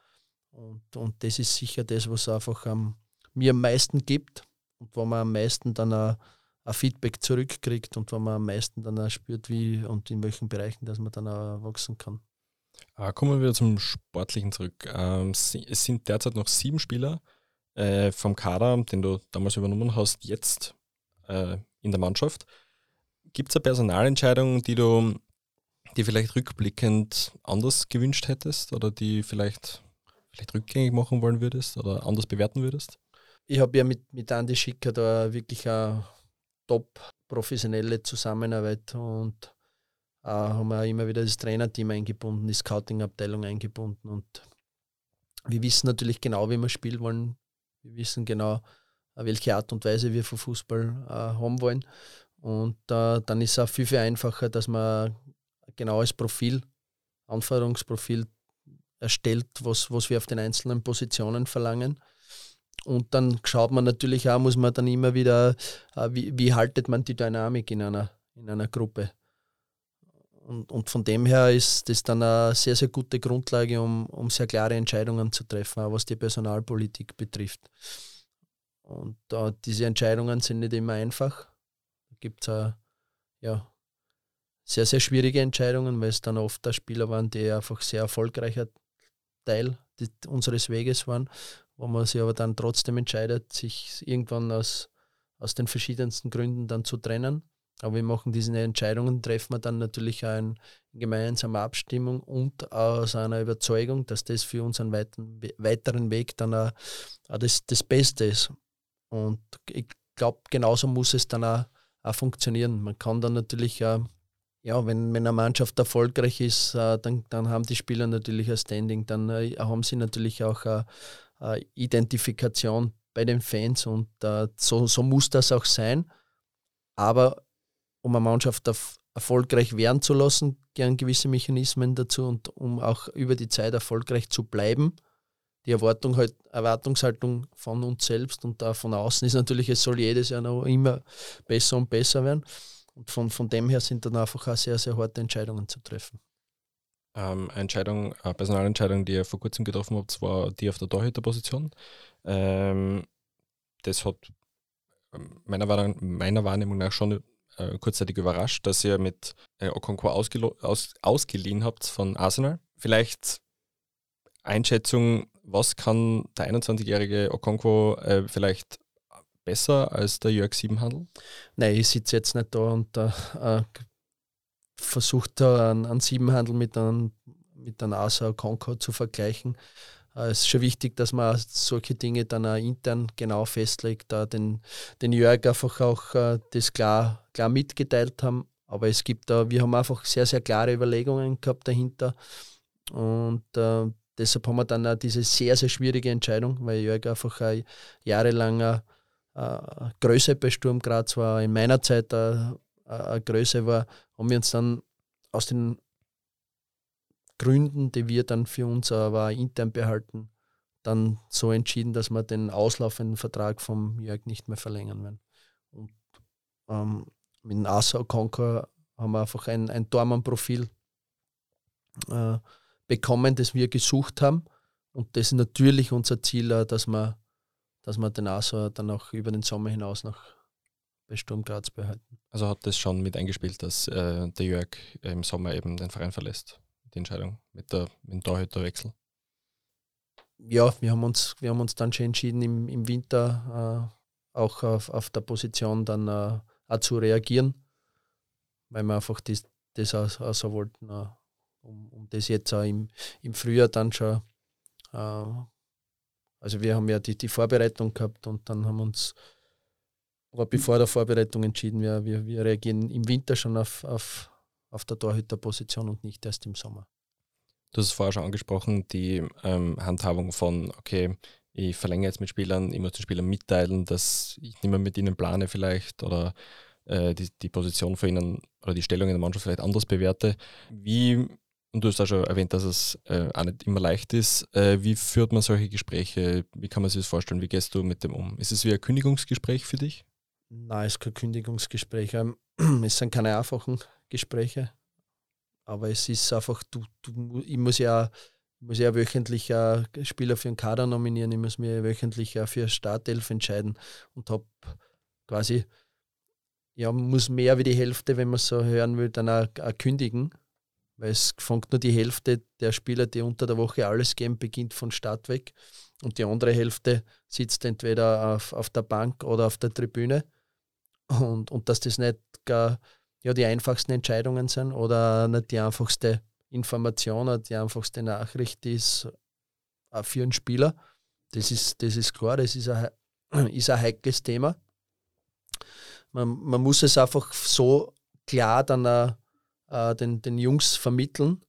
Und, und das ist sicher das, was einfach ähm, mir am meisten gibt und wo man am meisten dann ein, ein Feedback zurückkriegt und wo man am meisten dann auch spürt, wie und in welchen Bereichen, dass man dann auch wachsen kann. Ah, kommen wir wieder zum Sportlichen zurück. Ähm, es sind derzeit noch sieben Spieler äh, vom Kader, den du damals übernommen hast, jetzt äh, in der Mannschaft. Gibt es eine Personalentscheidung, die du die vielleicht rückblickend anders gewünscht hättest oder die vielleicht, vielleicht rückgängig machen wollen würdest oder anders bewerten würdest? Ich habe ja mit, mit Andi Schicker da wirklich eine top professionelle Zusammenarbeit und äh, haben wir immer wieder das Trainerteam eingebunden, die Scouting-Abteilung eingebunden und wir wissen natürlich genau, wie wir spielen wollen. Wir wissen genau, welche Art und Weise wir von Fußball äh, haben wollen. Und äh, dann ist es auch viel, viel einfacher, dass man ein genaues Profil, Anforderungsprofil erstellt, was, was wir auf den einzelnen Positionen verlangen. Und dann schaut man natürlich auch, muss man dann immer wieder, äh, wie, wie haltet man die Dynamik in einer, in einer Gruppe. Und, und von dem her ist das dann eine sehr, sehr gute Grundlage, um, um sehr klare Entscheidungen zu treffen, auch was die Personalpolitik betrifft. Und äh, diese Entscheidungen sind nicht immer einfach. Da gibt es ja, sehr, sehr schwierige Entscheidungen, weil es dann oft da Spieler waren, die einfach sehr erfolgreicher Teil unseres Weges waren, wo man sich aber dann trotzdem entscheidet, sich irgendwann aus, aus den verschiedensten Gründen dann zu trennen. Aber wir machen diese Entscheidungen, treffen wir dann natürlich auch in gemeinsamer Abstimmung und aus einer Überzeugung, dass das für unseren weiteren, weiteren Weg dann auch, auch das, das Beste ist. Und ich glaube, genauso muss es dann auch, auch funktionieren. Man kann dann natürlich auch, ja, wenn, wenn eine Mannschaft erfolgreich ist, äh, dann, dann haben die Spieler natürlich ein Standing, dann äh, haben sie natürlich auch eine, Identifikation bei den Fans und äh, so, so muss das auch sein. Aber um eine Mannschaft erfolgreich werden zu lassen, gern gewisse Mechanismen dazu und um auch über die Zeit erfolgreich zu bleiben. Die Erwartung halt, Erwartungshaltung von uns selbst und da von außen ist natürlich, es soll jedes Jahr noch immer besser und besser werden. Und von, von dem her sind dann einfach auch sehr, sehr harte Entscheidungen zu treffen. Ähm, Entscheidung, eine Personalentscheidung, die ihr vor kurzem getroffen habt, war die auf der Torhüterposition. Ähm, das hat ähm, meiner, meiner Wahrnehmung nach schon äh, kurzzeitig überrascht, dass ihr mit äh, Okonkwo aus, ausgeliehen habt von Arsenal. Vielleicht Einschätzung, was kann der 21-jährige Okonkwo äh, vielleicht besser als der Jörg Siebenhandel? Nein, ich sitze jetzt nicht da und äh, versuche da einen, einen Siebenhandel mit einem, mit einem Asa Okonkwo zu vergleichen. Äh, es ist schon wichtig, dass man solche Dinge dann auch intern genau festlegt, da den, den Jörg einfach auch äh, das klar, klar mitgeteilt haben. Aber es gibt da, wir haben einfach sehr, sehr klare Überlegungen gehabt dahinter. Und äh, deshalb haben wir dann auch diese sehr, sehr schwierige Entscheidung, weil Jörg einfach ein jahrelanger äh, Größe bei Sturm Graz war, in meiner Zeit eine, eine Größe war, haben wir uns dann aus den Gründen, die wir dann für uns aber intern behalten, dann so entschieden, dass wir den auslaufenden Vertrag vom Jörg nicht mehr verlängern werden. Und ähm, mit dem Asa Conquer haben wir einfach ein, ein Dormann-Profil äh, bekommen, das wir gesucht haben. Und das ist natürlich unser Ziel, äh, dass wir, dass wir den Asa dann auch über den Sommer hinaus noch bei Sturm Graz behalten. Also hat das schon mit eingespielt, dass äh, der Jörg im Sommer eben den Verein verlässt? die Entscheidung mit, der, mit dem Torhüterwechsel? Ja, wir haben uns, wir haben uns dann schon entschieden, im, im Winter äh, auch auf, auf der Position dann äh, auch zu reagieren, weil wir einfach das, das auch, auch so wollten, äh, um, um das jetzt auch im, im Frühjahr dann schon. Äh, also, wir haben ja die, die Vorbereitung gehabt und dann haben uns aber bevor der Vorbereitung entschieden, wir, wir, wir reagieren im Winter schon auf, auf, auf der Torhüterposition und nicht erst im Sommer. Du hast es vorher schon angesprochen, die ähm, Handhabung von, okay, ich verlängere jetzt mit Spielern, ich muss den Spielern mitteilen, dass ich nicht mehr mit ihnen plane vielleicht oder äh, die, die Position von ihnen oder die Stellung in der Mannschaft vielleicht anders bewerte. Wie, und du hast auch schon erwähnt, dass es äh, auch nicht immer leicht ist, äh, wie führt man solche Gespräche? Wie kann man sich das vorstellen? Wie gehst du mit dem um? Ist es wie ein Kündigungsgespräch für dich? Nein, es ist kein Kündigungsgespräch. Ähm, es sind keine einfachen Gespräche. Aber es ist einfach, du, du, ich muss ja muss ja wöchentlich äh, Spieler für den Kader nominieren, ich muss mir wöchentlich äh, für Startelf entscheiden und habe quasi, ja, muss mehr wie die Hälfte, wenn man so hören will, dann auch, auch kündigen, weil es fängt nur die Hälfte der Spieler, die unter der Woche alles geben, beginnt von Start weg und die andere Hälfte sitzt entweder auf, auf der Bank oder auf der Tribüne und, und dass das nicht gar ja, die einfachsten Entscheidungen sind oder nicht die einfachste Information oder die einfachste Nachricht ist auch für einen Spieler. Das ist, das ist klar, das ist ein, ist ein heikles Thema. Man, man muss es einfach so klar dann äh, den, den Jungs vermitteln,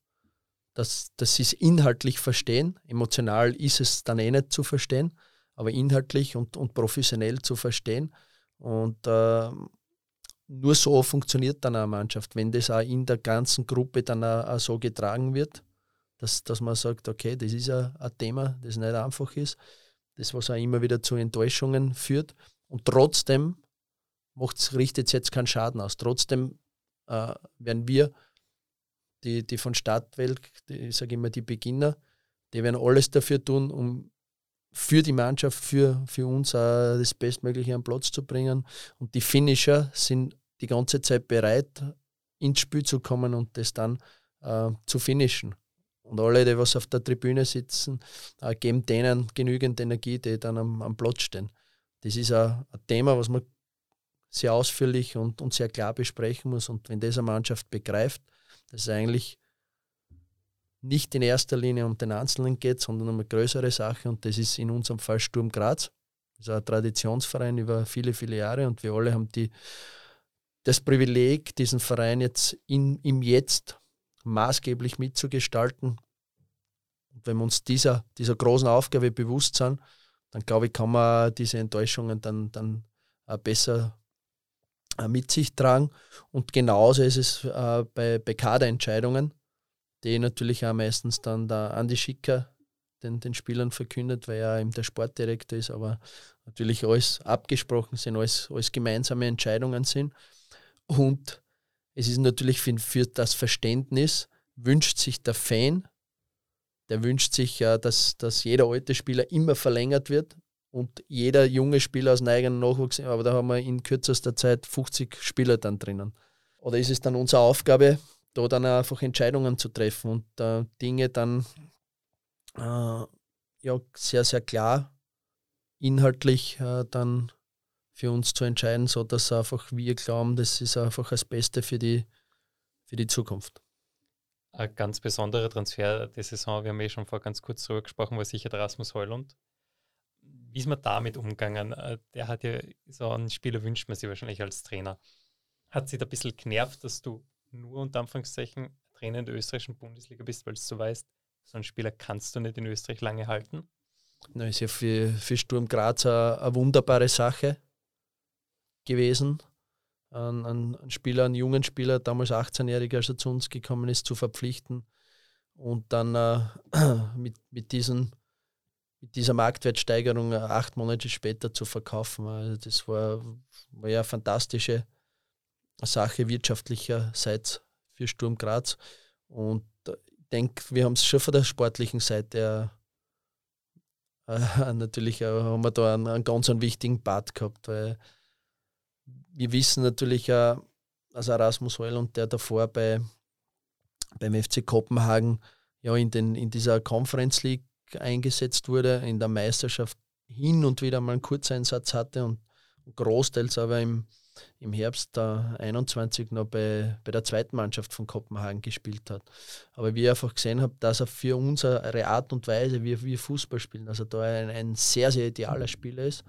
dass, dass sie es inhaltlich verstehen. Emotional ist es dann eh nicht zu verstehen, aber inhaltlich und, und professionell zu verstehen. Und äh, nur so funktioniert dann eine Mannschaft, wenn das auch in der ganzen Gruppe dann auch, auch so getragen wird, dass, dass man sagt, okay, das ist ein, ein Thema, das nicht einfach ist, das was auch immer wieder zu Enttäuschungen führt. Und trotzdem richtet es jetzt keinen Schaden aus. Trotzdem äh, werden wir, die, die von Stadtwelt, die, ich sage immer die Beginner, die werden alles dafür tun, um für die Mannschaft, für, für uns auch das Bestmögliche am Platz zu bringen. Und die Finisher sind die ganze Zeit bereit, ins Spiel zu kommen und das dann äh, zu finishen. Und alle, die was auf der Tribüne sitzen, äh, geben denen genügend Energie, die dann am, am Platz stehen. Das ist ein, ein Thema, was man sehr ausführlich und, und sehr klar besprechen muss. Und wenn das eine Mannschaft begreift, dass es eigentlich nicht in erster Linie um den Einzelnen geht, sondern um eine größere Sache. Und das ist in unserem Fall Sturm Graz. Das ist ein Traditionsverein über viele, viele Jahre und wir alle haben die, das Privileg, diesen Verein jetzt in, im Jetzt maßgeblich mitzugestalten. Und wenn wir uns dieser, dieser großen Aufgabe bewusst sind, dann glaube ich, kann man diese Enttäuschungen dann, dann besser mit sich tragen. Und genauso ist es äh, bei, bei Kaderentscheidungen die natürlich auch meistens dann der Andi Schicker den, den Spielern verkündet, weil er eben der Sportdirektor ist, aber natürlich alles abgesprochen sind, alles, alles gemeinsame Entscheidungen sind. Und es ist natürlich für, für das Verständnis, wünscht sich der Fan, der wünscht sich ja, dass, dass jeder alte Spieler immer verlängert wird und jeder junge Spieler aus dem eigenen Nachwuchs, aber da haben wir in kürzester Zeit 50 Spieler dann drinnen. Oder ist es dann unsere Aufgabe, da dann einfach Entscheidungen zu treffen und äh, Dinge dann äh, ja, sehr, sehr klar inhaltlich äh, dann für uns zu entscheiden, sodass einfach wir glauben, das ist einfach das Beste für die, für die Zukunft. Ein ganz besonderer Transfer der Saison, wir haben eh schon vor ganz kurz drüber gesprochen, war sicher der Rasmus Heulund. Wie ist man damit umgegangen? Äh, der hat ja so einen Spieler wünscht man sich wahrscheinlich als Trainer. Hat sich da ein bisschen genervt, dass du nur unter Anführungszeichen Trainer in der österreichischen Bundesliga bist, weil du weißt, so einen Spieler kannst du nicht in Österreich lange halten? Na, ist ja für, für Sturm Graz eine, eine wunderbare Sache gewesen. Ein, ein, Spieler, einen jungen Spieler, damals 18-Jähriger, als er zu uns gekommen ist, zu verpflichten und dann äh, mit, mit, diesen, mit dieser Marktwertsteigerung äh, acht Monate später zu verkaufen. Also das war, war ja eine fantastische Sache wirtschaftlicherseits für Sturm Graz. Und ich denke, wir haben es schon von der sportlichen Seite äh, natürlich äh, haben wir da einen, einen ganz einen wichtigen Part gehabt, weil wir wissen natürlich, äh, dass Erasmus Heul und der davor bei, beim FC Kopenhagen ja in, den, in dieser Conference League eingesetzt wurde, in der Meisterschaft hin und wieder mal einen Kurzeinsatz hatte und großteils aber im, im Herbst da 21 noch bei, bei der zweiten Mannschaft von Kopenhagen gespielt hat. Aber wie ich einfach gesehen habe, dass er für unsere Art und Weise, wie wir Fußball spielen, also da ein, ein sehr, sehr idealer Spieler ist,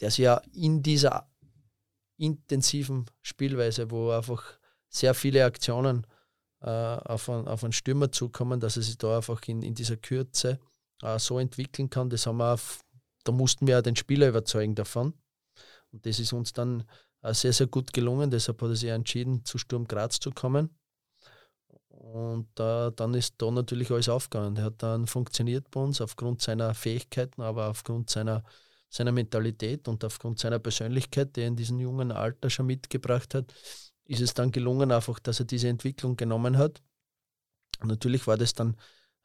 der sich ja in dieser intensiven Spielweise, wo einfach sehr viele Aktionen äh, auf, einen, auf einen Stürmer zukommen, dass er sich da einfach in, in dieser Kürze äh, so entwickeln kann. Das haben wir auf, da mussten wir ja den Spieler überzeugen davon. Und das ist uns dann sehr, sehr gut gelungen. Deshalb hat er sich entschieden, zu Sturm Graz zu kommen. Und äh, dann ist da natürlich alles aufgegangen. Er hat dann funktioniert bei uns aufgrund seiner Fähigkeiten, aber aufgrund seiner, seiner Mentalität und aufgrund seiner Persönlichkeit, die er in diesem jungen Alter schon mitgebracht hat. ist es dann gelungen, einfach, dass er diese Entwicklung genommen hat. Und natürlich war das dann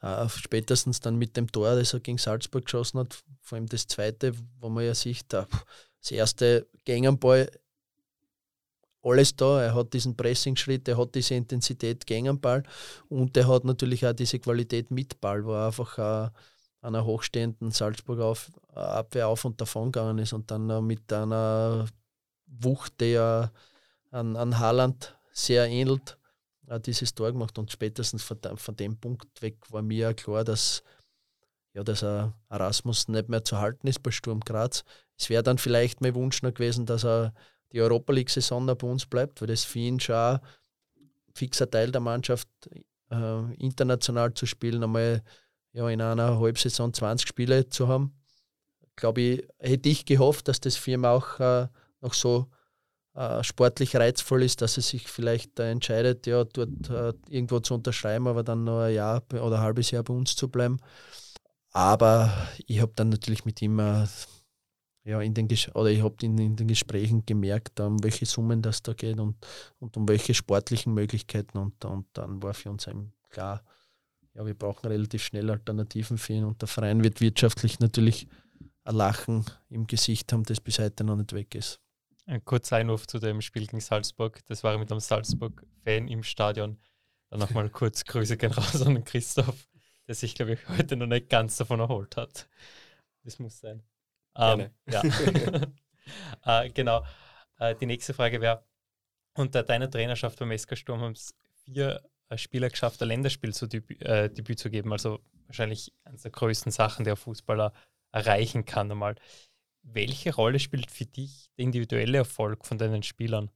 äh, spätestens dann mit dem Tor, das er gegen Salzburg geschossen hat, vor allem das zweite, wo man ja sieht, äh, das erste Gängenball, alles da. Er hat diesen Pressing-Schritt, er hat diese Intensität gegen Ball und er hat natürlich auch diese Qualität mit Ball, wo er einfach äh, an einer hochstehenden Salzburger auf, Abwehr auf und davon gegangen ist und dann äh, mit einer Wucht, der an, an Haaland sehr ähnelt, äh, dieses Tor gemacht. Und spätestens von, von dem Punkt weg war mir klar, dass, ja, dass er Erasmus nicht mehr zu halten ist bei Sturm Graz. Es wäre dann vielleicht mein Wunsch noch gewesen, dass er die Europa League-Saison bei uns bleibt, weil das für ihn schon ein fixer Teil der Mannschaft äh, international zu spielen, einmal ja, in einer Halbsaison 20 Spiele zu haben. Glaube ich, hätte ich gehofft, dass das für auch äh, noch so äh, sportlich reizvoll ist, dass er sich vielleicht äh, entscheidet, ja, dort äh, irgendwo zu unterschreiben, aber dann noch ein Jahr oder ein halbes Jahr bei uns zu bleiben. Aber ich habe dann natürlich mit ihm äh, ja, in den oder ich habe in, in, den Gesprächen gemerkt, um welche Summen das da geht und, und um welche sportlichen Möglichkeiten. Und, und dann war für uns eben klar, ja, wir brauchen relativ schnell Alternativen für ihn und der Verein wird wirtschaftlich natürlich ein Lachen im Gesicht haben, das bis heute noch nicht weg ist. Ein kurzer Einwurf zu dem Spiel gegen Salzburg. Das war mit einem Salzburg-Fan im Stadion. Dann nochmal kurz Grüße gehen raus an Christoph, der sich, glaube ich, heute noch nicht ganz davon erholt hat. Das muss sein. Ähm, ja. äh, genau. Äh, die nächste Frage wäre: Unter deiner Trainerschaft beim SK Sturm haben es vier äh, Spieler geschafft, ein Länderspiel zu Debüt, äh, Debüt zu geben. Also wahrscheinlich eine der größten Sachen, die ein Fußballer erreichen kann. Einmal. Welche Rolle spielt für dich der individuelle Erfolg von deinen Spielern?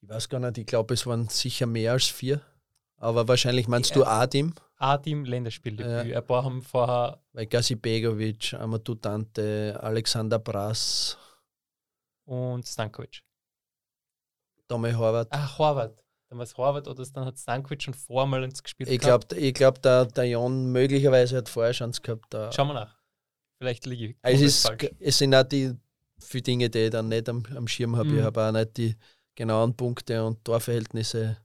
Ich weiß gar nicht, ich glaube, es waren sicher mehr als vier. Aber wahrscheinlich meinst ja. du A-Team? A-Team Länderspieldebüt. Ja. Ein paar haben vorher. Weil Gazi Begovic, Amadou Dante, Alexander Brass. Und Stankovic. Tommy Horvath. Ah, Horvath. Dann war es Horvath oder dann hat Stankovic schon vormal ins gespielt. Ich glaube, ich glaub, der, der Jon möglicherweise hat vorher schon gehabt. Da. Schauen wir nach. Vielleicht liege ich. Also es, ist, es sind auch die viele Dinge, die ich dann nicht am, am Schirm habe. Mhm. Ich habe auch nicht die genauen Punkte und Torverhältnisse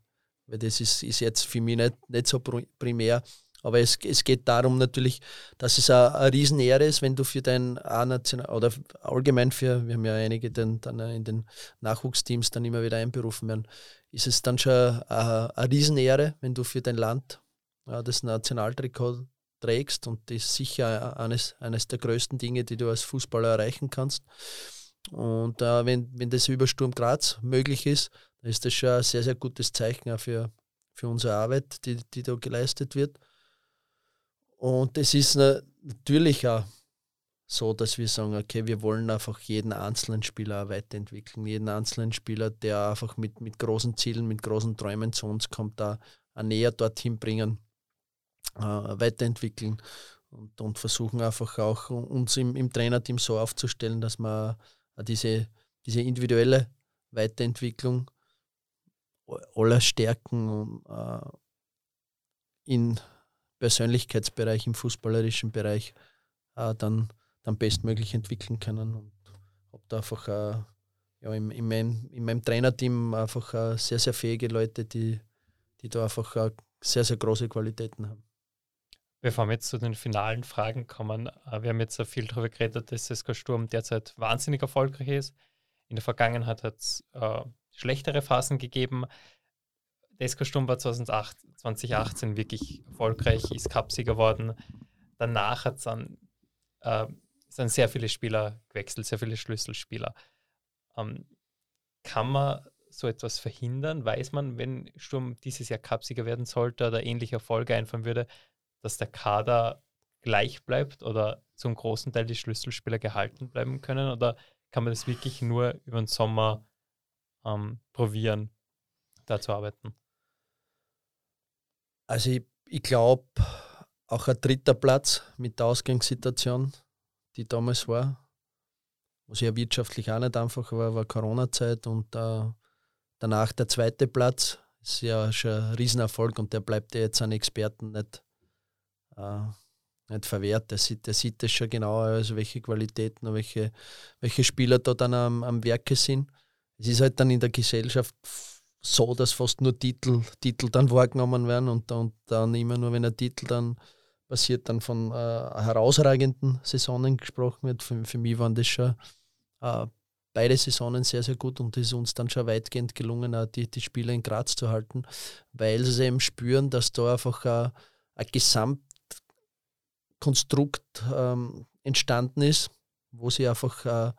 weil das ist, ist jetzt für mich nicht, nicht so primär. Aber es, es geht darum natürlich, dass es eine, eine Riesenehre ist, wenn du für dein A-National oder allgemein für, wir haben ja einige dann, dann in den Nachwuchsteams dann immer wieder einberufen werden, ist es dann schon eine, eine Riesenehre, wenn du für dein Land das Nationaltrikot trägst und das ist sicher eines, eines der größten Dinge, die du als Fußballer erreichen kannst. Und äh, wenn, wenn das über Sturm Graz möglich ist, dann ist das schon ein sehr, sehr gutes Zeichen auch für, für unsere Arbeit, die, die da geleistet wird. Und es ist natürlich auch so, dass wir sagen, okay, wir wollen einfach jeden einzelnen Spieler weiterentwickeln, jeden einzelnen Spieler, der einfach mit, mit großen Zielen, mit großen Träumen zu uns kommt, da näher dorthin bringen, weiterentwickeln und, und versuchen einfach auch uns im, im Trainerteam so aufzustellen, dass wir diese, diese individuelle Weiterentwicklung aller Stärken äh, in Persönlichkeitsbereich, im fußballerischen Bereich äh, dann, dann bestmöglich entwickeln können. Und habe da einfach äh, ja, in, in, mein, in meinem Trainerteam einfach äh, sehr, sehr fähige Leute, die, die da einfach äh, sehr, sehr große Qualitäten haben. Bevor wir jetzt zu den finalen Fragen kommen, äh, wir haben jetzt viel darüber geredet, dass SK Sturm derzeit wahnsinnig erfolgreich ist. In der Vergangenheit hat es äh, schlechtere Phasen gegeben. SK Sturm war 2008, 2018 wirklich erfolgreich, ist Cupsieger geworden. Danach hat es dann, äh, sind sehr viele Spieler gewechselt, sehr viele Schlüsselspieler. Ähm, kann man so etwas verhindern? Weiß man, wenn Sturm dieses Jahr Cupsieger werden sollte oder ähnliche Erfolge einfahren würde, dass der Kader gleich bleibt oder zum großen Teil die Schlüsselspieler gehalten bleiben können? Oder kann man das wirklich nur über den Sommer ähm, probieren, da zu arbeiten? Also ich, ich glaube, auch ein dritter Platz mit der Ausgangssituation, die damals war, was ja wirtschaftlich auch nicht einfach war, war Corona-Zeit und äh, danach der zweite Platz ist ja schon ein Riesenerfolg und der bleibt ja jetzt an Experten nicht nicht verwehrt. Der sieht, der sieht das schon genauer, also welche Qualitäten und welche, welche Spieler da dann am, am Werke sind. es ist halt dann in der Gesellschaft so, dass fast nur Titel, Titel dann wahrgenommen werden und, und dann immer nur, wenn ein Titel dann passiert, dann von äh, herausragenden Saisonen gesprochen wird. Für, für mich waren das schon äh, beide Saisonen sehr, sehr gut und es ist uns dann schon weitgehend gelungen, auch die, die Spieler in Graz zu halten, weil sie eben spüren, dass da einfach ein, ein Gesamtkonstrukt ähm, entstanden ist, wo sie einfach äh,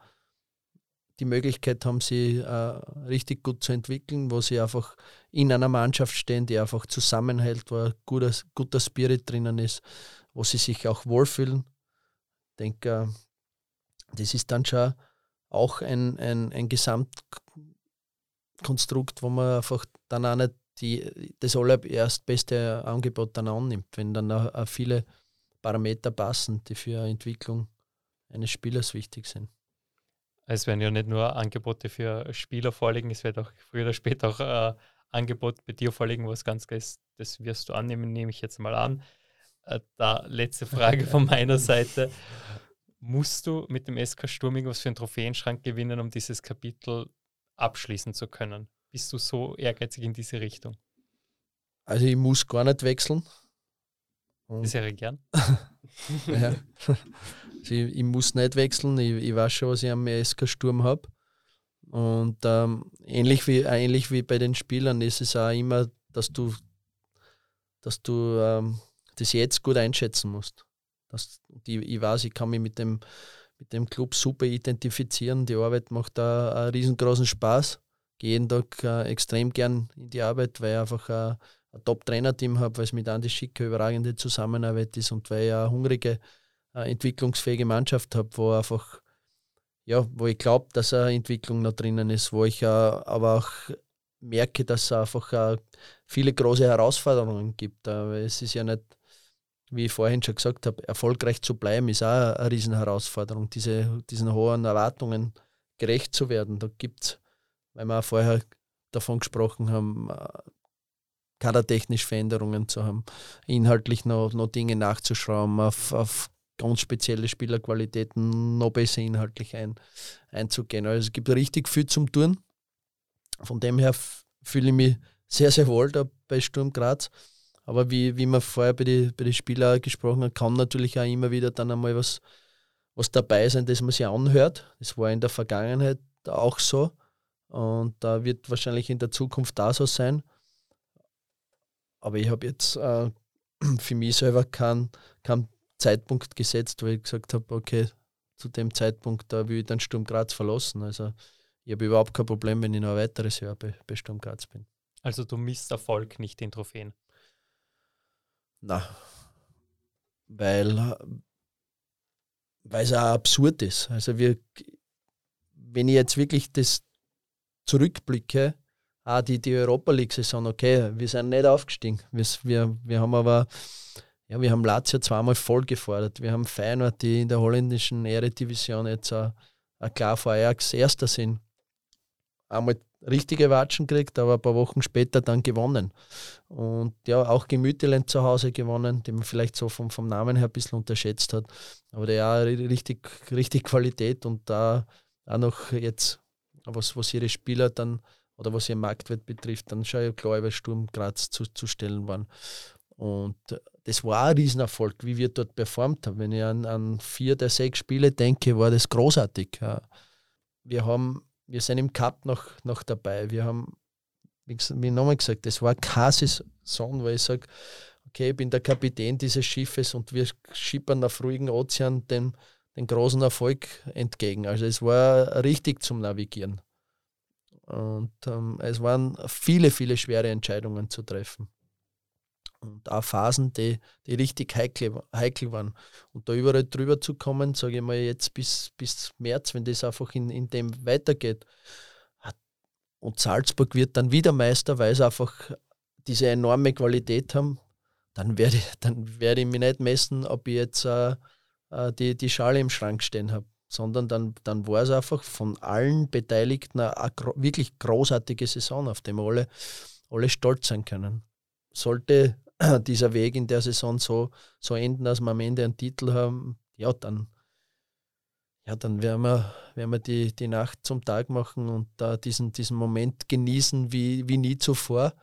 die Möglichkeit haben, sie äh, richtig gut zu entwickeln, wo sie einfach in einer Mannschaft stehen, die einfach zusammenhält, wo ein guter, guter Spirit drinnen ist, wo sie sich auch wohlfühlen. Ich denke, äh, das ist dann schon auch ein, ein, ein Gesamtkonstrukt, wo man einfach dann auch nicht die, das allererst beste Angebot dann annimmt, wenn dann auch, auch viele Parameter passen, die für eine Entwicklung eines Spielers wichtig sind. Es werden ja nicht nur Angebote für Spieler vorliegen, es wird auch früher oder später auch äh, Angebot bei dir vorliegen, was ganz ist. Das wirst du annehmen, nehme ich jetzt mal an. Äh, da letzte Frage von meiner Seite. Musst du mit dem SK Sturm irgendwas für einen Trophäenschrank gewinnen, um dieses Kapitel abschließen zu können? Bist du so ehrgeizig in diese Richtung? Also ich muss gar nicht wechseln. Das wäre gern. ja. Also ich, ich, muss nicht wechseln, ich, ich weiß schon, was ich am SK Sturm habe. Und ähm, ähnlich, wie, ähnlich wie bei den Spielern ist es auch immer, dass du, dass du ähm, das jetzt gut einschätzen musst. Das, die, ich weiß, ich kann mich mit dem, mit dem Club super identifizieren. Die Arbeit macht da einen riesengroßen Spaß. Gehe jeden Tag äh, extrem gern in die Arbeit, weil ich einfach äh, ein Top-Trainer-Team habe, weil es mit Andi Schicke überragende Zusammenarbeit ist und weil ich eine hungrige, eine entwicklungsfähige Mannschaft habe, wo einfach, ja, wo ich glaube, dass eine Entwicklung noch drinnen ist, wo ich äh, aber auch merke, dass es einfach äh, viele große Herausforderungen gibt. Äh, es ist ja nicht, wie ich vorhin schon gesagt habe, erfolgreich zu bleiben, ist auch eine Riesenherausforderung, diese, diesen hohen Erwartungen gerecht zu werden. Da gibt es, weil wir auch vorher davon gesprochen haben, kadertechnisch Veränderungen zu haben, inhaltlich noch, noch Dinge nachzuschrauben, auf, auf ganz spezielle Spielerqualitäten noch besser inhaltlich ein, einzugehen. Also es gibt richtig viel zum Tun. Von dem her fühle ich mich sehr, sehr wohl da bei Sturm Graz. Aber wie, wie man vorher bei den bei die Spielern gesprochen hat, kann natürlich auch immer wieder dann einmal was, was dabei sein, das man sich anhört. Das war in der Vergangenheit auch so. Und da wird wahrscheinlich in der Zukunft da so sein. Aber ich habe jetzt äh, für mich selber keinen kein Zeitpunkt gesetzt, wo ich gesagt habe, okay, zu dem Zeitpunkt da will ich dann Sturm Graz verlassen. Also ich habe überhaupt kein Problem, wenn ich noch ein weiteres Jahr bei, bei Sturm Graz bin. Also du misst Erfolg nicht den Trophäen? Na, weil weil es auch absurd ist. Also wir, wenn ich jetzt wirklich das zurückblicke, auch die, die Europa League-Saison, okay, wir sind nicht aufgestiegen. Wir, wir, wir haben aber, ja, wir haben Lazio zweimal voll gefordert. Wir haben Feyenoord, die in der holländischen Eredivision jetzt auch, auch klar vor Ajax Erster sind. Einmal richtige Watschen gekriegt, aber ein paar Wochen später dann gewonnen. Und ja, auch Gemüteland zu Hause gewonnen, den man vielleicht so vom, vom Namen her ein bisschen unterschätzt hat. Aber der ja richtig, richtig Qualität und da auch noch jetzt, was, was ihre Spieler dann oder was ihr Marktwert betrifft, dann schon ja klar über Sturm Graz zu, zu stellen waren. Und das war ein Riesenerfolg, wie wir dort performt haben. Wenn ich an, an vier der sechs Spiele denke, war das großartig. Wir, haben, wir sind im Cup noch, noch dabei. Wir haben, wie nochmal gesagt, das war keine Saison, wo ich sage, okay, ich bin der Kapitän dieses Schiffes und wir schippern auf ruhigen Ozean den, den großen Erfolg entgegen. Also es war richtig zum Navigieren. Und ähm, es waren viele, viele schwere Entscheidungen zu treffen. Und auch Phasen, die, die richtig heikel, heikel waren. Und da überall drüber zu kommen, sage ich mal jetzt bis, bis März, wenn das einfach in, in dem weitergeht. Und Salzburg wird dann wieder Meister, weil sie einfach diese enorme Qualität haben. Dann werde, dann werde ich mich nicht messen, ob ich jetzt äh, äh die, die Schale im Schrank stehen habe sondern dann, dann war es einfach von allen Beteiligten eine, eine wirklich großartige Saison, auf die alle, alle stolz sein können. Sollte dieser Weg in der Saison so, so enden, dass wir am Ende einen Titel haben, ja, dann, ja, dann werden wir, werden wir die, die Nacht zum Tag machen und da diesen, diesen Moment genießen wie, wie nie zuvor.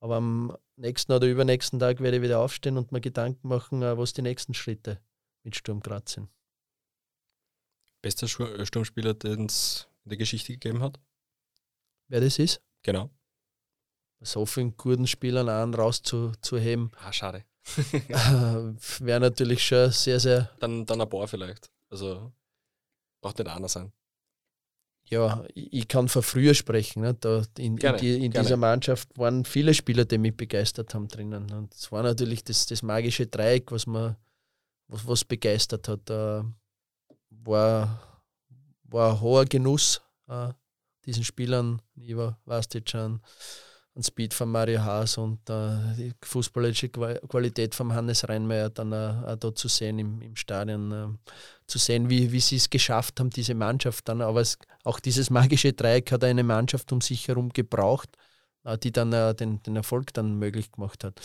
Aber am nächsten oder übernächsten Tag werde ich wieder aufstehen und mir Gedanken machen, äh, was die nächsten Schritte mit Sturm Graz sind. Bester äh, Sturmspieler, den es in der Geschichte gegeben hat? Wer das ist? Genau. So vielen guten Spielern einen rauszuheben. Ah, schade. Wäre natürlich schon sehr, sehr. Dann, dann ein paar vielleicht. Also braucht nicht einer sein. Ja, ich kann von früher sprechen. Ne? Da in, gerne, in, die, in dieser Mannschaft waren viele Spieler, die mich begeistert haben drinnen. Und es war natürlich das, das magische Dreieck, was man was, was begeistert hat. War, war ein hoher Genuss, äh, diesen Spielern. Jetzt schon, an Speed von Mario Haas und äh, die fußballerische Qualität von Hannes Reinmeier dann äh, auch da zu sehen im, im Stadion, äh, zu sehen, wie, wie sie es geschafft haben, diese Mannschaft dann. Aber es, auch dieses magische Dreieck hat eine Mannschaft um sich herum gebraucht, äh, die dann äh, den, den Erfolg dann möglich gemacht hat.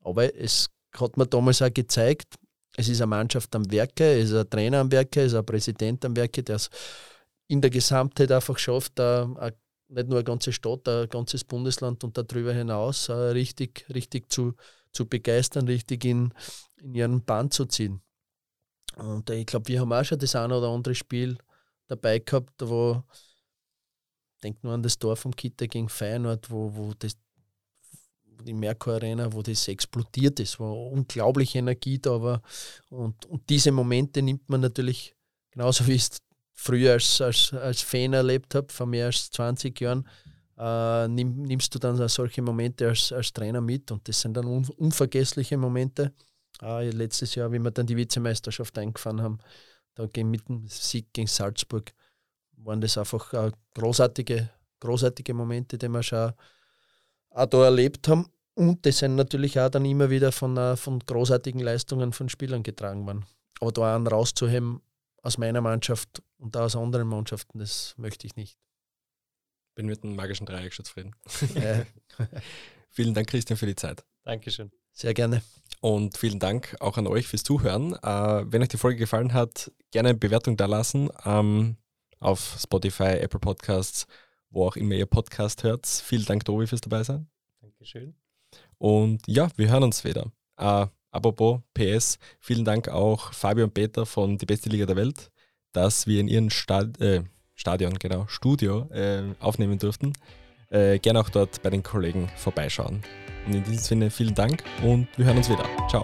Aber es hat mir damals auch gezeigt, es ist eine Mannschaft am Werke, es ist ein Trainer am Werke, es ist ein Präsident am Werke, der es in der Gesamtheit einfach schafft, nicht nur eine ganze Stadt, ein ganzes Bundesland und darüber hinaus äh, richtig, richtig zu, zu begeistern, richtig in, in ihren Bann zu ziehen. Und äh, ich glaube, wir haben auch schon das eine oder andere Spiel dabei gehabt, wo, denk nur an das Tor vom Kitter gegen Feyenoord, wo, wo das die Merkur Arena, wo das explodiert ist, wo unglaubliche Energie da war. Und, und diese Momente nimmt man natürlich, genauso wie es früher als, als, als Fan erlebt habe, vor mehr als 20 Jahren, äh, nimm, nimmst du dann solche Momente als, als Trainer mit und das sind dann un, unvergessliche Momente. Äh, letztes Jahr, wie wir dann die Vizemeisterschaft eingefahren haben, da mit dem Sieg gegen Salzburg, waren das einfach äh, großartige, großartige Momente, die wir schon auch da erlebt haben. Und das sind natürlich auch dann immer wieder von, äh, von großartigen Leistungen von Spielern getragen worden. Aber da einen rauszuheben, aus meiner Mannschaft und aus anderen Mannschaften, das möchte ich nicht. Bin mit dem magischen Dreieck schon zufrieden. Ja. vielen Dank, Christian, für die Zeit. Dankeschön. Sehr gerne. Und vielen Dank auch an euch fürs Zuhören. Äh, wenn euch die Folge gefallen hat, gerne eine Bewertung da lassen ähm, auf Spotify, Apple Podcasts, wo auch immer ihr Podcast hört. Vielen Dank, Tobi, fürs dabei sein. Dankeschön. Und ja, wir hören uns wieder. Äh, Apropos PS, vielen Dank auch Fabio und Peter von Die Beste Liga der Welt, dass wir in ihrem Stad äh, Stadion, genau, Studio äh, aufnehmen durften. Äh, gerne auch dort bei den Kollegen vorbeischauen. Und in diesem Sinne vielen Dank und wir hören uns wieder. Ciao.